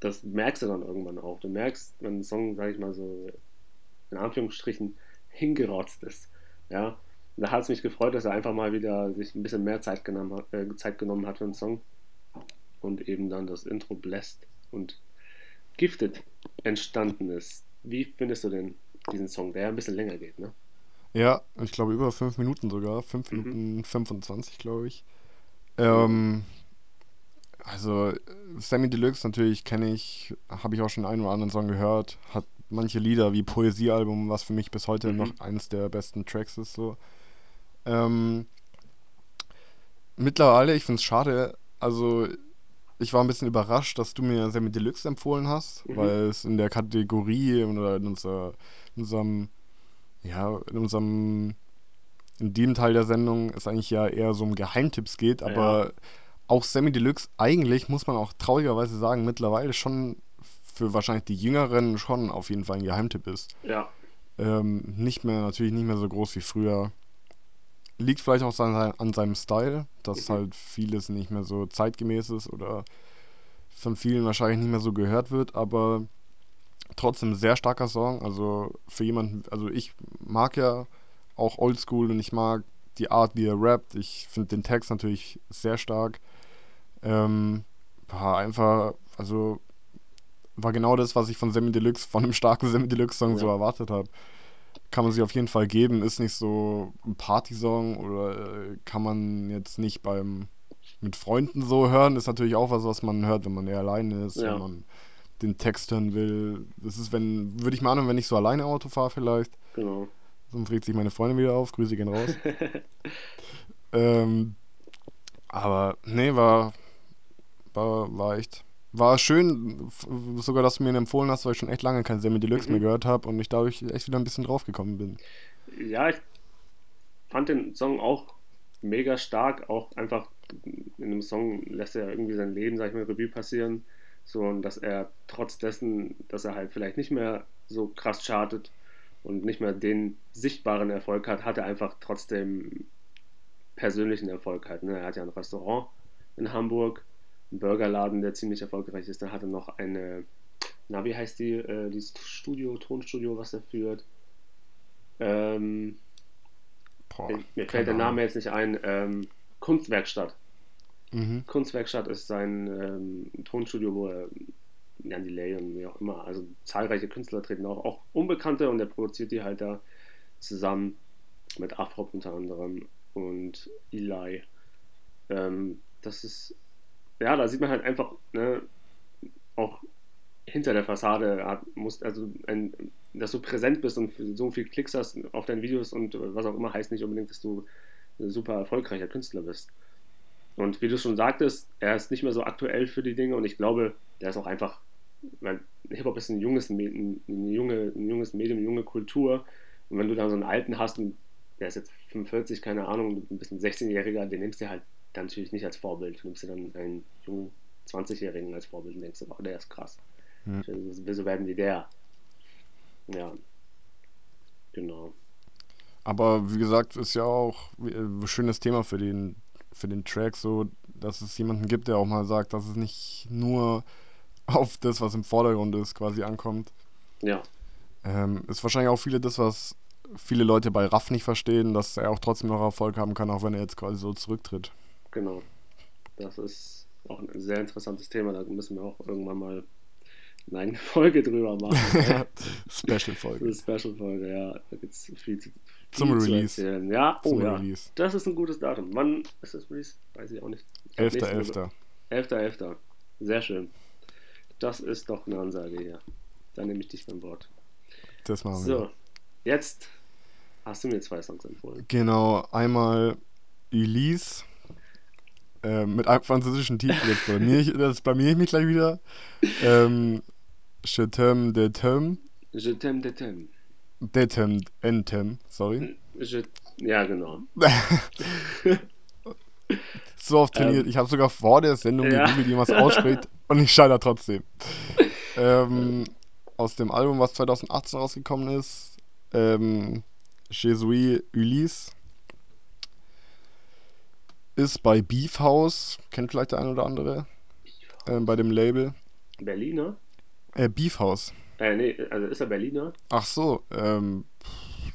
Speaker 1: das merkst du dann irgendwann auch. Du merkst, wenn ein Song, sag ich mal so, in Anführungsstrichen, hingerotzt ist. Ja, da hat es mich gefreut, dass er einfach mal wieder sich ein bisschen mehr Zeit genommen hat, äh, Zeit genommen hat für den Song und eben dann das Intro bläst und Gifted entstanden ist. Wie findest du denn diesen Song, der ja ein bisschen länger geht, ne?
Speaker 2: Ja, ich glaube über 5 Minuten sogar. 5
Speaker 1: Mhm.
Speaker 2: Minuten 25, glaube ich. Ähm, Also, Sammy Deluxe natürlich kenne ich, habe ich auch schon einen oder anderen Song gehört. Hat manche Lieder wie Poesiealbum, was für mich bis heute
Speaker 1: Mhm.
Speaker 2: noch eines der besten Tracks ist. So. Ähm, mittlerweile, ich finde es schade, also ich war ein bisschen überrascht, dass du mir Sammy Deluxe empfohlen hast,
Speaker 1: Mhm.
Speaker 2: weil es in der Kategorie oder in, unser, in unserem, ja, in unserem, in dem Teil der Sendung es eigentlich ja eher so um Geheimtipps geht, aber auch Sammy Deluxe eigentlich, muss man auch traurigerweise sagen, mittlerweile schon für wahrscheinlich die Jüngeren schon auf jeden Fall ein Geheimtipp ist.
Speaker 1: Ja,
Speaker 2: Ähm, nicht mehr, natürlich nicht mehr so groß wie früher. Liegt vielleicht auch an, an seinem Style, dass
Speaker 1: Mhm.
Speaker 2: halt vieles nicht mehr so zeitgemäß ist oder von vielen wahrscheinlich nicht mehr so gehört wird, aber trotzdem sehr starker Song. Also für jemanden, also ich mag ja auch Oldschool und ich mag die Art, wie er rappt. Ich finde den Text natürlich sehr stark. Ähm, war einfach, also war genau das, was ich von Sammy Deluxe, von einem starken Sammy Deluxe Song so
Speaker 1: Ja.
Speaker 2: erwartet habe. Kann man sich auf jeden Fall geben, ist nicht so ein Party-Song oder äh, kann man jetzt nicht beim mit Freunden so hören, ist natürlich auch was, was man hört, wenn man eher alleine ist,
Speaker 1: Ja.
Speaker 2: wenn man den Text hören will. Das ist, wenn, würde ich mal annehmen, wenn ich so alleine Auto fahre vielleicht.
Speaker 1: genau.
Speaker 2: Sonst regt sich meine Freundin wieder auf. Grüße gehen raus. ähm, aber nee, war, war, war echt. War schön, sogar, dass du mir ihn empfohlen hast, weil ich schon echt lange kein Semi Deluxe
Speaker 1: Mhm.
Speaker 2: mehr gehört habe und ich dadurch echt wieder ein bisschen draufgekommen bin.
Speaker 1: Ja, ich fand den Song auch mega stark, auch einfach in einem Song lässt er irgendwie sein Leben, sag ich mal, Revue passieren. So, und dass er trotz dessen, dass er halt vielleicht nicht mehr so krass chartet und nicht mehr den sichtbaren Erfolg hat, hat er einfach trotzdem persönlichen Erfolg halt. Ne? Er hat ja ein Restaurant in Hamburg, einen Burgerladen, der ziemlich erfolgreich ist. Dann hat er noch eine, na, wie heißt die, äh, dieses Studio, Tonstudio, was er führt. Ähm,
Speaker 2: Boah,
Speaker 1: mir fällt der. Name jetzt nicht ein. Ähm, Kunstwerkstatt.
Speaker 2: Mhm.
Speaker 1: Kunstwerkstatt ist sein ähm, Tonstudio, wo er Jan Delay und wie auch immer, also zahlreiche Künstler treten auch, auch Unbekannte und er produziert die halt da zusammen mit Afrop unter anderem und Eli. Ähm, das ist, ja, da sieht man halt einfach, ne, auch hinter der Fassade hat, musst, also ein, dass du präsent bist und so viel Klicks hast auf deinen Videos und was auch immer, heißt nicht unbedingt, dass du ein super erfolgreicher Künstler bist. Und wie du schon sagtest, er ist nicht mehr so aktuell für die Dinge und ich glaube, der ist auch einfach, weil Hip-Hop ist ein junges, ein, junge, ein junges Medium, eine junge Kultur. Und wenn du dann so einen alten hast und der ist jetzt 45, keine Ahnung, ein bisschen 16-Jähriger, den nimmst du halt dann natürlich nicht als Vorbild. Du nimmst dir dann einen jungen 20-Jährigen als Vorbild und denkst, oh, der ist krass.
Speaker 2: Hm.
Speaker 1: Ich will so werden wie der. Ja. Genau.
Speaker 2: Aber wie gesagt, ist ja auch äh, ein schönes Thema für den, für den Track, so, dass es jemanden gibt, der auch mal sagt, dass es nicht nur auf das, was im Vordergrund ist, quasi ankommt.
Speaker 1: Ja,
Speaker 2: Ähm, ist wahrscheinlich auch viele das, was viele Leute bei Raff nicht verstehen, dass er auch trotzdem noch Erfolg haben kann, auch wenn er jetzt quasi so zurücktritt.
Speaker 1: genau. Das ist auch ein sehr interessantes Thema. Da müssen wir auch irgendwann mal eine Folge drüber machen.
Speaker 2: Special-Folge.
Speaker 1: Eine Special-Folge, ja. Da gibt es viel, zu- viel
Speaker 2: Zum
Speaker 1: zu
Speaker 2: Release.
Speaker 1: Ja, oh
Speaker 2: Zum
Speaker 1: ja.
Speaker 2: Release.
Speaker 1: Das ist ein gutes Datum. Wann ist das Release? Weiß ich auch nicht. Ich glaub, nächste Woche.
Speaker 2: 11.11.
Speaker 1: 11.11. Sehr schön. Das ist doch eine Ansage hier. Dann nehme ich dich beim Wort.
Speaker 2: Das machen wir.
Speaker 1: So, jetzt hast du mir zwei Songs empfohlen.
Speaker 2: Genau, einmal Elise äh, mit einem französischen Titel. Jetzt blamier ich, das blamier ich mich gleich wieder. Ähm, Je t'aime de t'aime.
Speaker 1: Je t'aime, de t'aime.
Speaker 2: De t'aime, entem, sorry.
Speaker 1: Je, ja, genau.
Speaker 2: So oft trainiert. ich habe sogar vor der Sendung
Speaker 1: Ähm. ja.
Speaker 2: gegoogelt, wie man es ausspricht und ich scheitere trotzdem. ähm, aus dem Album, was 2018 rausgekommen ist, ähm, Jesuit Ulysse, ist bei Beef House, kennt vielleicht der ein oder andere, ähm, bei dem Label.
Speaker 1: Berliner?
Speaker 2: Äh, Beef House.
Speaker 1: Äh, nee, also ist er Berliner?
Speaker 2: Ach so, ähm,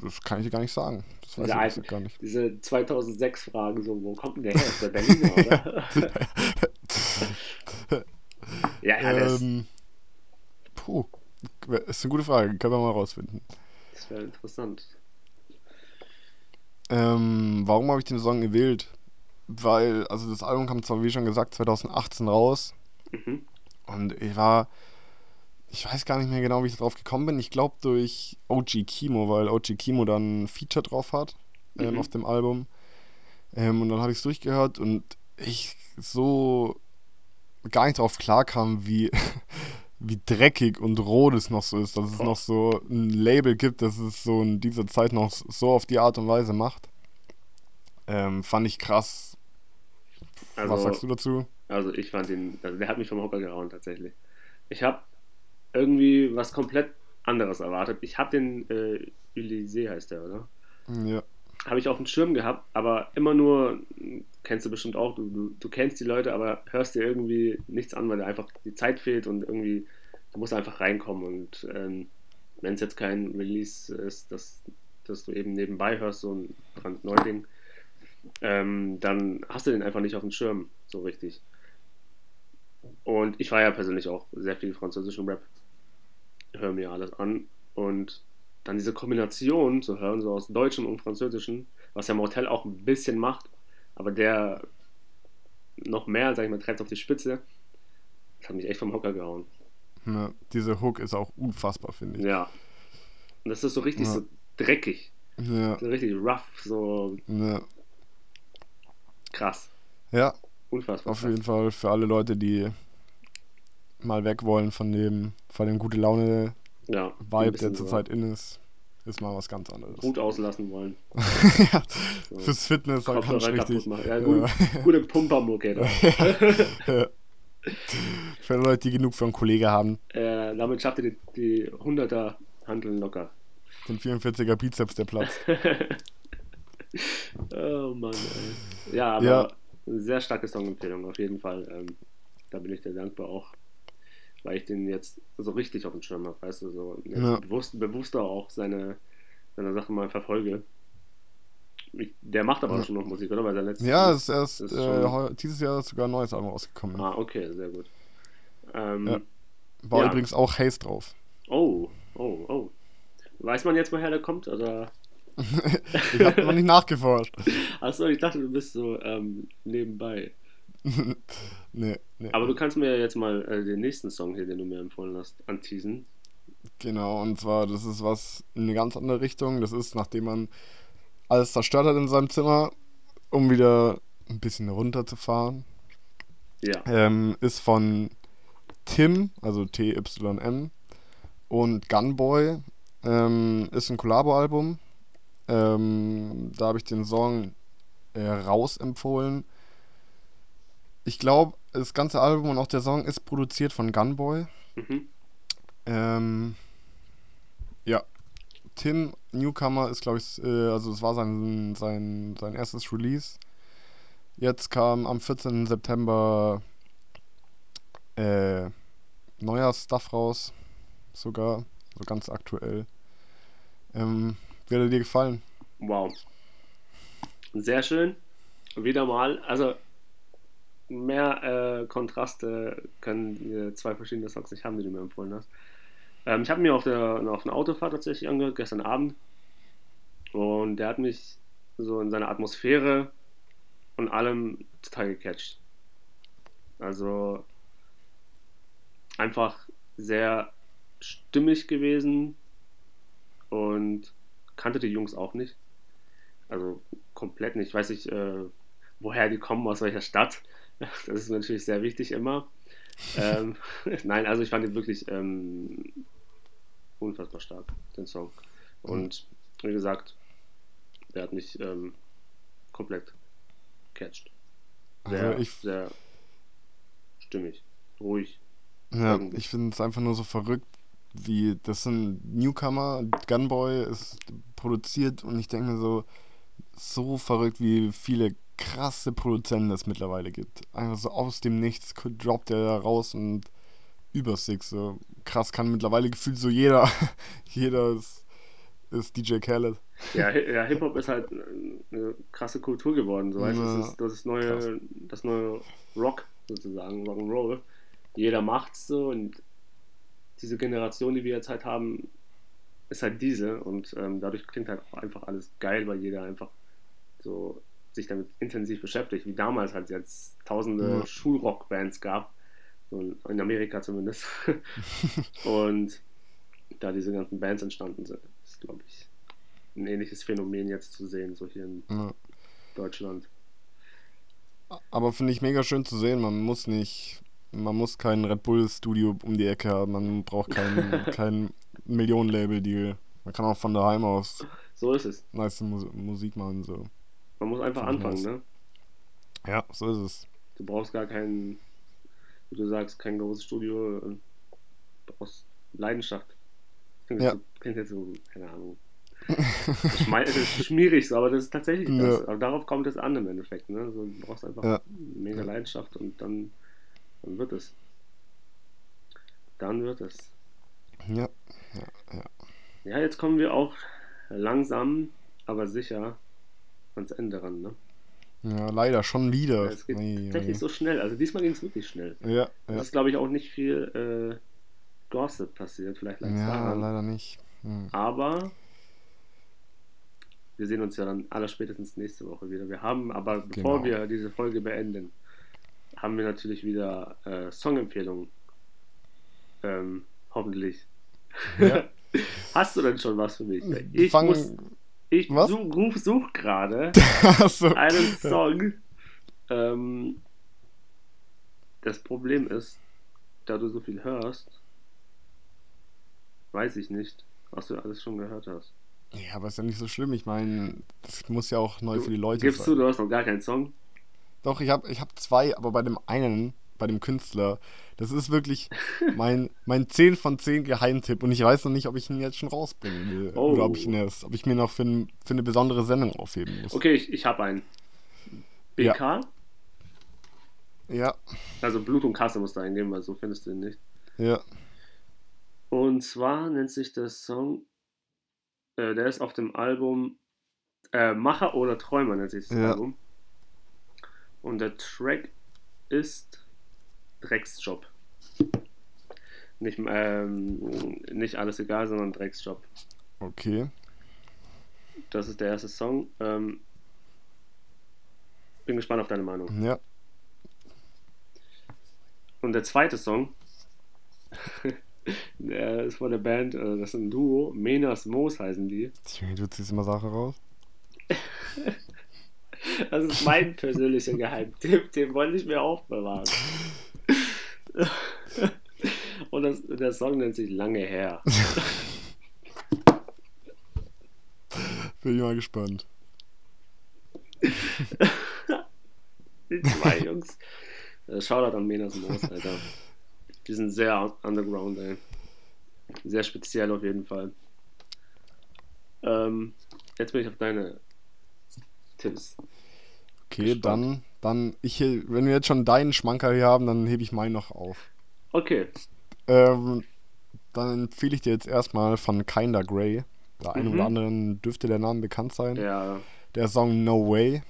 Speaker 2: das kann ich dir gar nicht sagen. Das weiß
Speaker 1: Diese
Speaker 2: ich
Speaker 1: alten-
Speaker 2: gar nicht.
Speaker 1: Diese 2006-Fragen, so, wo kommt denn der her? Ist der Berliner, oder? ja, ja, das,
Speaker 2: ähm, puh, ist eine gute Frage, können wir mal rausfinden.
Speaker 1: das wäre interessant.
Speaker 2: Ähm, warum habe ich den Song gewählt? weil, also das Album kam zwar, wie schon gesagt, 2018 raus.
Speaker 1: Mhm.
Speaker 2: Und ich war, ich weiß gar nicht mehr genau, wie ich drauf gekommen bin. Ich glaube durch OG Kimo, weil OG Kimo dann ein Feature drauf hat ähm,
Speaker 1: Mhm.
Speaker 2: auf dem Album. Ähm, und dann habe ich es durchgehört und ich so gar nicht drauf klarkam, wie, wie dreckig und roh das noch so ist, dass es
Speaker 1: Boah.
Speaker 2: noch so ein Label gibt, das es so in dieser Zeit noch so auf die Art und Weise macht. Ähm, fand ich krass.
Speaker 1: Also,
Speaker 2: Was sagst du dazu?
Speaker 1: Also ich fand ihn, also der hat mich vom Hocker gehauen tatsächlich. Ich habe irgendwie was komplett anderes erwartet. Ich habe den äh, Elysée heißt der, oder?
Speaker 2: Ja.
Speaker 1: Habe ich auf dem Schirm gehabt, aber immer nur, kennst du bestimmt auch, du, du, du kennst die Leute, aber hörst dir irgendwie nichts an, weil dir einfach die Zeit fehlt und irgendwie, du musst einfach reinkommen. Und ähm, wenn es jetzt kein Release ist, das, das du eben nebenbei hörst, so ein brandneu-Ding, ähm, dann hast du den einfach nicht auf dem Schirm so richtig. Und ich war ja persönlich auch sehr viel französischen Rap. Höre mir alles an. Und dann diese Kombination zu hören, so aus Deutschem und Französischen, was ja Motel auch ein bisschen macht, aber der noch mehr, sag ich mal, treibt auf die Spitze, das hat mich echt vom Hocker gehauen.
Speaker 2: ja. Diese Hook ist auch unfassbar, finde ich.
Speaker 1: Ja. Und das ist so richtig
Speaker 2: Ja.
Speaker 1: so dreckig,
Speaker 2: Ja.
Speaker 1: so richtig rough, so
Speaker 2: Ja.
Speaker 1: krass.
Speaker 2: ja,
Speaker 1: Unfassbar.
Speaker 2: auf jeden Fall für alle Leute, die mal weg wollen von dem, von dem gute Laune
Speaker 1: Ja,
Speaker 2: Vibe, der
Speaker 1: so
Speaker 2: zurzeit in ist, ist mal was ganz anderes.
Speaker 1: Gut auslassen wollen.
Speaker 2: ja,
Speaker 1: So.
Speaker 2: fürs Fitness du
Speaker 1: kaputt
Speaker 2: richtig.
Speaker 1: Ja, gut, gute Pumpermucke.
Speaker 2: ja. Für Leute, die genug für einen Kollege haben,
Speaker 1: Äh, damit schafft ihr die, die 100er Handeln locker.
Speaker 2: den 44er Bizeps der Platz.
Speaker 1: oh Mann, ey. Ja, aber
Speaker 2: Ja.
Speaker 1: sehr starke Songempfehlung auf jeden Fall. Ähm, da bin ich dir dankbar auch, weil ich den jetzt so richtig auf dem Schirm habe, weißt du, so
Speaker 2: Ja.
Speaker 1: bewusst, bewusster auch seine, seine Sachen mal verfolge. Ich, der macht aber
Speaker 2: Ja.
Speaker 1: schon noch Musik, oder? Weil sein letztes
Speaker 2: Ja, es ist erst
Speaker 1: ist
Speaker 2: äh,
Speaker 1: schon-
Speaker 2: dieses Jahr ist sogar ein neues Album rausgekommen.
Speaker 1: Ah, okay, sehr gut. Ähm,
Speaker 2: Ja. War
Speaker 1: ja.
Speaker 2: übrigens auch Haze drauf.
Speaker 1: Oh, oh, oh. Weiß man jetzt, woher der kommt? Oder?
Speaker 2: Ich habe noch nicht nachgeforscht.
Speaker 1: Achso, ich dachte, du bist so ähm, nebenbei.
Speaker 2: nee, nee.
Speaker 1: Aber du kannst mir jetzt mal äh, den nächsten Song hier, den du mir empfohlen hast, anteasen.
Speaker 2: Genau, und zwar, das ist was in eine ganz andere Richtung. Das ist, nachdem man alles zerstört hat in seinem Zimmer, um wieder ein bisschen runterzufahren.
Speaker 1: Ja.
Speaker 2: Ähm, ist von Tim, also T-Y-M, und Gunboy. Ähm, ist ein Collabo-Album. Ähm, da habe ich den Song äh, raus empfohlen. Ich glaube, das ganze Album und auch der Song ist produziert von Gunboy.
Speaker 1: Mhm.
Speaker 2: Ähm, ja. Tim Newcomer ist, glaube ich, äh, also es war sein, sein, sein erstes Release. Jetzt kam am 14. September äh, neuer Stuff raus. Sogar, so ganz aktuell. Ähm, wird er dir gefallen?
Speaker 1: Wow. Sehr schön. Wieder mal. Also mehr äh, Kontraste können die zwei verschiedene Songs nicht haben, die du mir empfohlen hast. Ähm, ich habe mir auf der, auf einer Autofahrt tatsächlich angehört, gestern Abend. Und der hat mich so in seiner Atmosphäre und allem total gecatcht. Also einfach sehr stimmig gewesen und kannte die Jungs auch nicht. Also komplett nicht. Ich weiß nicht, äh, woher die kommen, aus welcher Stadt. Das ist natürlich sehr wichtig immer. ähm, nein, also ich fand ihn wirklich ähm, unfassbar stark, den Song. Und wie gesagt, der hat mich ähm, komplett catcht. Sehr,
Speaker 2: Also ich,
Speaker 1: sehr stimmig, ruhig.
Speaker 2: ja,
Speaker 1: irgendwie.
Speaker 2: ich finde es einfach nur so verrückt, wie das sind Newcomer, Gunboy ist produziert und ich denke mir so, so verrückt, wie viele krasse Produzenten es mittlerweile gibt. Einfach so aus dem Nichts droppt der da raus und übersig so. Krass kann mittlerweile gefühlt so jeder, jeder ist, ist DJ Khaled.
Speaker 1: Ja, ja Hip-Hop ist halt eine krasse Kultur geworden. So, weißt? du?
Speaker 2: Ja,
Speaker 1: Das ist das, ist neue,
Speaker 2: krass.
Speaker 1: das neue Rock sozusagen, Rock'n'Roll. Jeder macht's so und diese Generation, die wir jetzt halt haben, ist halt diese und ähm, dadurch klingt halt auch einfach alles geil, weil jeder einfach so sich damit intensiv beschäftigt, wie damals halt jetzt tausende
Speaker 2: Ja.
Speaker 1: Schulrockbands gab, in Amerika zumindest. und da diese ganzen Bands entstanden sind, ist, glaube ich, ein ähnliches Phänomen jetzt zu sehen, so hier in
Speaker 2: Ja.
Speaker 1: Deutschland.
Speaker 2: Aber finde ich mega schön zu sehen, man muss nicht, man muss kein Red Bull Studio um die Ecke haben, man braucht kein, kein Millionen-Label-Deal. Man kann auch von daheim aus
Speaker 1: So ist es.
Speaker 2: nice Mus Musik machen, so.
Speaker 1: Man muss einfach
Speaker 2: ich
Speaker 1: anfangen, ne?
Speaker 2: Ja, so ist es.
Speaker 1: Du brauchst gar kein, wie du sagst, kein großes Studio. äh, Du brauchst Leidenschaft. Klingt,
Speaker 2: Ja.
Speaker 1: jetzt so, klingt jetzt so, keine Ahnung. Schmei- Das ist schmierig so, aber das ist tatsächlich
Speaker 2: Ja.
Speaker 1: das. Aber darauf kommt es an im Endeffekt. Ne? So, du brauchst einfach
Speaker 2: Ja.
Speaker 1: mega Leidenschaft und dann, dann wird es. Dann wird es.
Speaker 2: Ja,
Speaker 1: Ja, jetzt kommen wir auch langsam, aber sicher ans Ende ran. Ne?
Speaker 2: ja leider schon wieder.
Speaker 1: Es geht
Speaker 2: Ui,
Speaker 1: tatsächlich
Speaker 2: ui.
Speaker 1: so schnell. Also diesmal ging es wirklich schnell.
Speaker 2: Ja,
Speaker 1: Es
Speaker 2: ja.
Speaker 1: ist, glaube ich, auch nicht viel äh, Gossip passiert. Vielleicht lag
Speaker 2: Ja,
Speaker 1: daran.
Speaker 2: leider nicht. Hm.
Speaker 1: Aber wir sehen uns ja dann allerspätestens nächste Woche wieder. Wir haben aber, bevor
Speaker 2: Genau.
Speaker 1: wir diese Folge beenden, haben wir natürlich wieder äh, Songempfehlungen. Ähm, hoffentlich.
Speaker 2: Ja.
Speaker 1: Hast du denn schon was für mich? Ich
Speaker 2: Fang-
Speaker 1: muss, ich
Speaker 2: Was?
Speaker 1: such, ruf, such gerade
Speaker 2: Achso.
Speaker 1: einen Song. Ähm, das Problem ist, da du so viel hörst, weiß ich nicht, was du alles schon gehört hast.
Speaker 2: Ja, aber ist ja nicht so schlimm. Ich meine, das muss ja auch neu für die Leute
Speaker 1: Gibst du,
Speaker 2: sein.
Speaker 1: du hast noch gar keinen Song?
Speaker 2: Doch, ich habe ich hab zwei, aber bei dem einen, bei dem Künstler, das ist wirklich mein, mein 10 von 10 Geheimtipp und ich weiß noch nicht, ob ich ihn jetzt schon rausbringen will.
Speaker 1: Oh.
Speaker 2: Oder ob ich ihn erst, ob ich mir noch für, ein, für eine besondere Sendung aufheben muss.
Speaker 1: Okay, ich, ich habe einen. BK,
Speaker 2: Ja,
Speaker 1: also Blut und Kasse musst du eingeben, weil so findest du ihn nicht.
Speaker 2: ja.
Speaker 1: Und zwar nennt sich der Song, äh, der ist auf dem Album äh, Macher oder Träumer nennt sich das
Speaker 2: Ja.
Speaker 1: Album. Und der Track ist Drecksjob. Nicht, ähm, nicht alles egal, sondern Drecksjob.
Speaker 2: Okay.
Speaker 1: Das ist der erste Song. Ähm, bin gespannt auf deine Meinung.
Speaker 2: Ja.
Speaker 1: Und der zweite Song, der ist von der Band, äh, das ist ein Duo, Menas Moos heißen die.
Speaker 2: Junge, Du ziehst immer Sachen raus.
Speaker 1: Das ist mein persönlicher Geheimtipp, den wollte ich mir aufbewahren. Und das, der Song nennt sich Lange her.
Speaker 2: Bin ich mal gespannt.
Speaker 1: Die zwei Jungs. Äh, Shoutout an Menas Moos, Alter. Die sind sehr underground, ey. Sehr speziell auf jeden Fall. Ähm, jetzt bin ich auf deine Tipps.
Speaker 2: Okay,
Speaker 1: Gespannt.
Speaker 2: dann, dann, ich, wenn wir jetzt schon deinen Schmanker hier haben, dann hebe ich meinen noch auf.
Speaker 1: Okay,
Speaker 2: Ähm, dann empfehle ich dir jetzt erstmal von Kinda Grey. Der einen
Speaker 1: Mhm.
Speaker 2: oder anderen dürfte der Name bekannt sein.
Speaker 1: ja.
Speaker 2: Der Song No Way.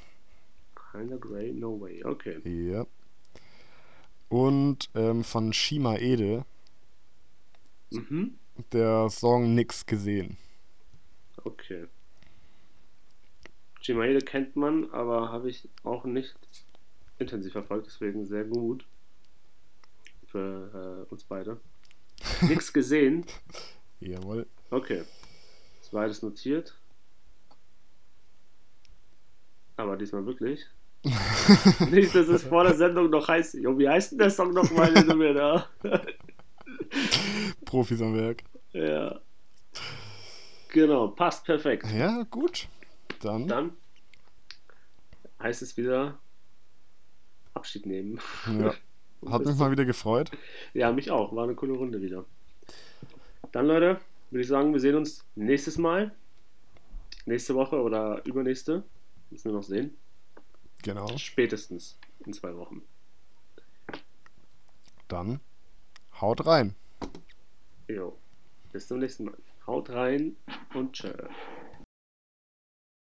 Speaker 1: Kinda Grey, no way. Okay.
Speaker 2: Ja. Und ähm, von Shima Ede
Speaker 1: Mhm.
Speaker 2: der Song Nix gesehen.
Speaker 1: Okay. Shimaede kennt man, aber habe ich auch nicht intensiv verfolgt, deswegen sehr gut für äh, uns beide. Nichts gesehen.
Speaker 2: Jawohl.
Speaker 1: Okay. Ist beides notiert. Aber diesmal wirklich. nicht, dass es vor der Sendung noch heißt. Jo, wie heißt denn der Song nochmal, den du mir da?
Speaker 2: Profis am Werk.
Speaker 1: ja. Genau, passt perfekt.
Speaker 2: Ja, gut. Dann.
Speaker 1: Dann heißt es wieder Abschied nehmen.
Speaker 2: Ja. Hat mich mal wieder gefreut.
Speaker 1: Ja, mich auch. War eine coole Runde wieder. Dann, Leute, würde ich sagen, wir sehen uns nächstes Mal. Nächste Woche oder übernächste. Müssen wir noch sehen.
Speaker 2: Genau.
Speaker 1: Spätestens in zwei Wochen.
Speaker 2: Dann haut rein.
Speaker 1: Jo. Bis zum nächsten Mal. Haut rein und tschö.